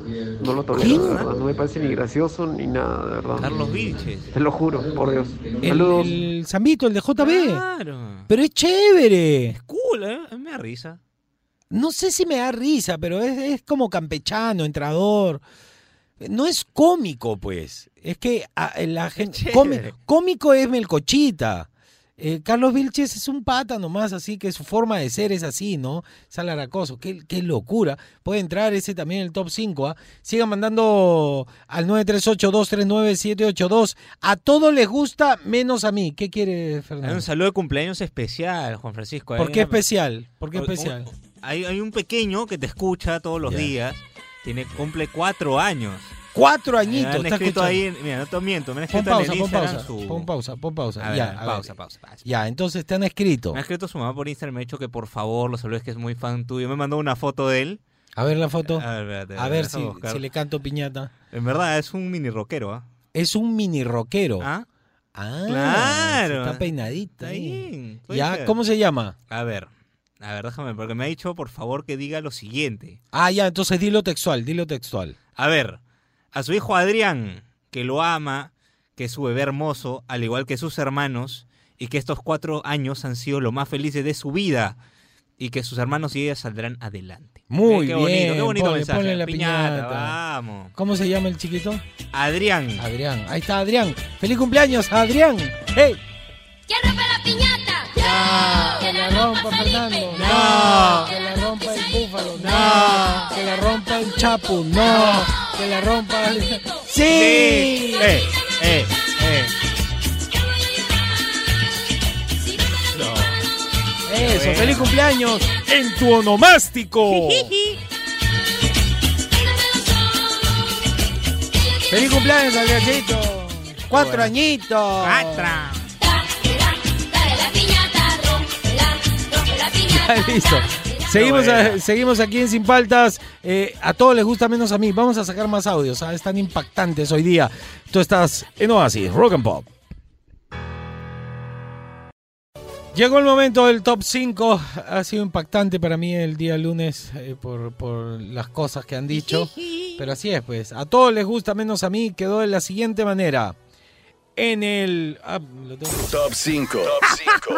no lo tolero, verdad. No me parece ni gracioso ni nada, de verdad. Carlos Vilches. Te lo juro, por Dios. El, Saludos. el Zambito, el de JB. Claro. Pero es chévere. Cool, ¿eh? A Me da risa. No sé si me da risa, pero es, es como campechano, entrador. No es cómico, pues. Es que ah, la gente. come- cómico es Melcochita. Eh, Carlos Vilches es un pata nomás, así que su forma de ser es así, ¿no? Salaracoso, qué, qué locura. Puede entrar ese también en el top 5, ¿ah? Sigan mandando al 938-239-782. A todos les gusta, menos a mí. ¿Qué quiere Hay Fernando? un saludo de cumpleaños especial, Juan Francisco. ¿Por Hay qué una- especial? ¿Por qué especial? Hay, hay un pequeño que te escucha todos los Ya. días. Tiene, cumple cuatro años. Cuatro Me añitos. han está escrito ahí, mira, no te miento, me han Pon escrito en pausa, el pon Instagram pausa, su... pon pausa, pon pausa. A ver, ya, a a ver. pausa, pausa, pausa. Ya, entonces te han escrito. Me ha escrito su mamá por Instagram, me ha dicho que por favor lo saludes, que es muy fan tuyo. Me mandó una foto de él. A ver la foto. A ver, espérate, A ver si, buscar. si le canto piñata. En verdad, es un mini rockero, ¿ah? Es un mini rockero. ¿Ah? Ah, Claro. Está peinadita. Está ahí. bien. Ya, ser. ¿cómo se llama? A ver, a ver, déjame, porque me ha dicho por favor que diga lo siguiente. Ah, ya, entonces dilo textual, dilo textual. A ver, a su hijo Adrián, que lo ama, que es su bebé hermoso, al igual que sus hermanos, y que estos cuatro años han sido lo más felices de su vida, y que sus hermanos y ella saldrán adelante. Muy Eh, qué bien. bonito, qué bonito ponle, mensaje. ponle la Piñata, piñata. vamos. ¿Cómo se llama el chiquito? Adrián. Adrián. Ahí está Adrián. ¡Feliz cumpleaños, Adrián! ¡Hey! ¿Quién rompe la piñata? ¡No! ¡Que la rompa Fernando! No. ¡Que la rompa el búfalo! ¡No! ¡Que la rompa el chapu! ¡No! ¡Que la rompa el... ¡Sí! Eh, eh, eh. Eso, Bueno. feliz cumpleaños en tu onomástico. feliz cumpleaños, Adriancito. Cuatro Bueno. añitos. Cuatro. Listo. Seguimos, a- seguimos aquí en Sin Paltas. Eh, a todos les gusta menos a mí. Vamos a sacar más audios. ¿sabes? Están impactantes hoy día. Tú estás en Oasis, Rock and Pop. Llegó el momento del top 5. Ha sido impactante para mí el día lunes eh, por, por las cosas que han dicho. Pero así es, pues. A todos les gusta menos a mí. Quedó de la siguiente manera. En el. ah, lo tengo Top 5. Top 5.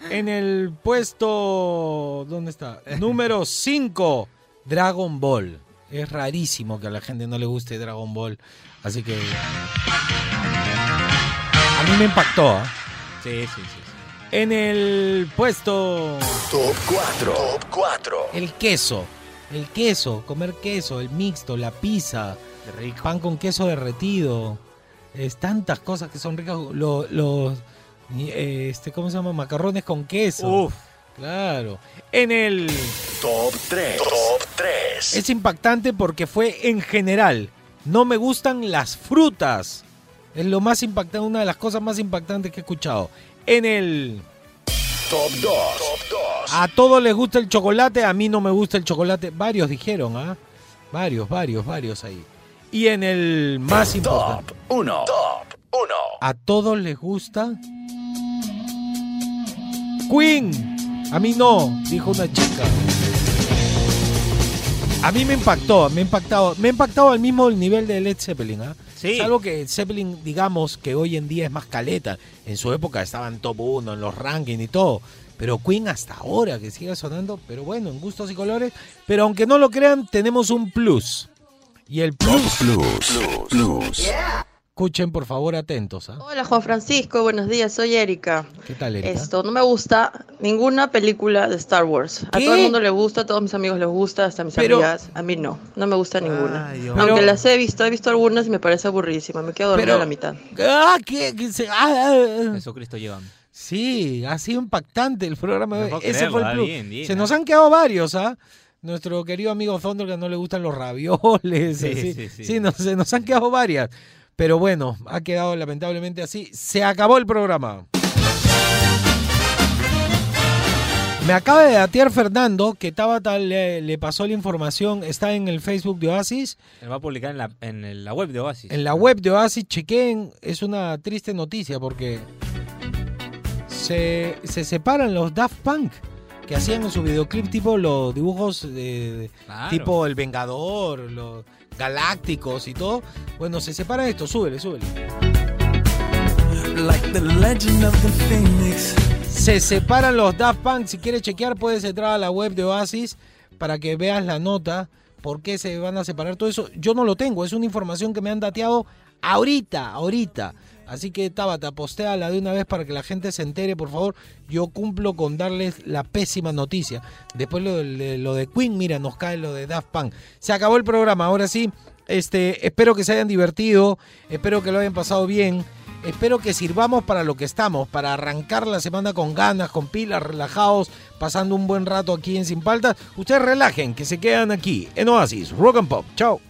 En el puesto. ¿Dónde está? Número 5. Dragon Ball. Es rarísimo que a la gente no le guste Dragon Ball. Así que. A mí me impactó. ¿ah? Sí, sí, sí. sí. En el puesto. Top 4. Top 4. El queso. El queso, comer queso, el mixto, la pizza, pan con queso derretido. Es tantas cosas que son ricas. Lo- Los, eh, este, ¿cómo se llama? Macarrones con queso. Uf. Claro. En el. Top 3. Top 3. Es impactante porque fue en general. No me gustan las frutas. Es lo más impactante, una de las cosas más impactantes que he escuchado. En el. Top 2. Top 2. A todos les gusta el chocolate, a mí no me gusta el chocolate. Varios dijeron, ¿ah? Varios, varios, varios ahí. Y en el más importante. 1. Top 1. A todos les gusta. Queen. A mí no, dijo una chica. A mí me impactó, me ha impactado, me ha impactado al mismo nivel de Led Zeppelin, ¿ah? Sí. Es algo que Zeppelin, digamos, que hoy en día es más caleta. En su época estaba en top 1, en los rankings y todo. Pero Queen hasta ahora que sigue sonando, pero bueno, en gustos y colores. Pero aunque no lo crean, tenemos un plus. Y el plus, Plus. Plus. escuchen por favor atentos, ¿ah? Hola Juan Francisco, buenos días, soy Erika. ¿Qué tal, Erika? Esto, no me gusta ninguna película de Star Wars. A ¿Qué? todo el mundo le gusta, a todos mis amigos les gusta, hasta a mis Pero- amigas. A mí no, no me gusta ninguna. Dios. Aunque Pero- las he visto, he visto algunas y me parece aburridísima, me quedo dormida Pero- a la mitad. Ah, ¿qué? ¿Qué se- ah, ah, ah. Jesucristo llevan. Sí, ha sido impactante el programa. de No Ese fue el creerlo, ah, plus. bien, bien, Se ah. nos han quedado varios, ¿ah? Nuestro querido amigo que no le gustan los ravioles. Sí, así. sí, sí. Sí, nos- se nos han quedado varias. Pero bueno, ha quedado lamentablemente así. Se acabó el programa. Me acaba de datear Fernando que Tabata le, le pasó la información. Está en el Facebook de Oasis. Se va a publicar en la, en la web de Oasis. En la web de Oasis, chequen, es una triste noticia porque se, se separan los Daft Punk que hacían en su videoclip tipo los dibujos de, Claro. tipo El Vengador, los galácticos y todo. Bueno, se separa esto, súbele, súbele. Like the legend of the phoenix. Se separan los Daft Punk. Si quieres chequear, puedes entrar a la web de Oasis para que veas la nota. ¿Por qué se van a separar todo eso? Yo no lo tengo. Es una información que me han dateado ahorita, ahorita. Así que Tabata, postéala de una vez para que la gente se entere, por favor. Yo cumplo con darles la pésima noticia. Después lo de, lo de Queen, mira, nos cae lo de Daft Punk. Se acabó el programa. Ahora sí, este, espero que se hayan divertido. Espero que lo hayan pasado bien. Espero que sirvamos para lo que estamos, para arrancar la semana con ganas, con pilas, relajados, pasando un buen rato aquí en Sin Paltas. Ustedes relajen, que se quedan aquí en Oasis, Rock and Pop. Chao.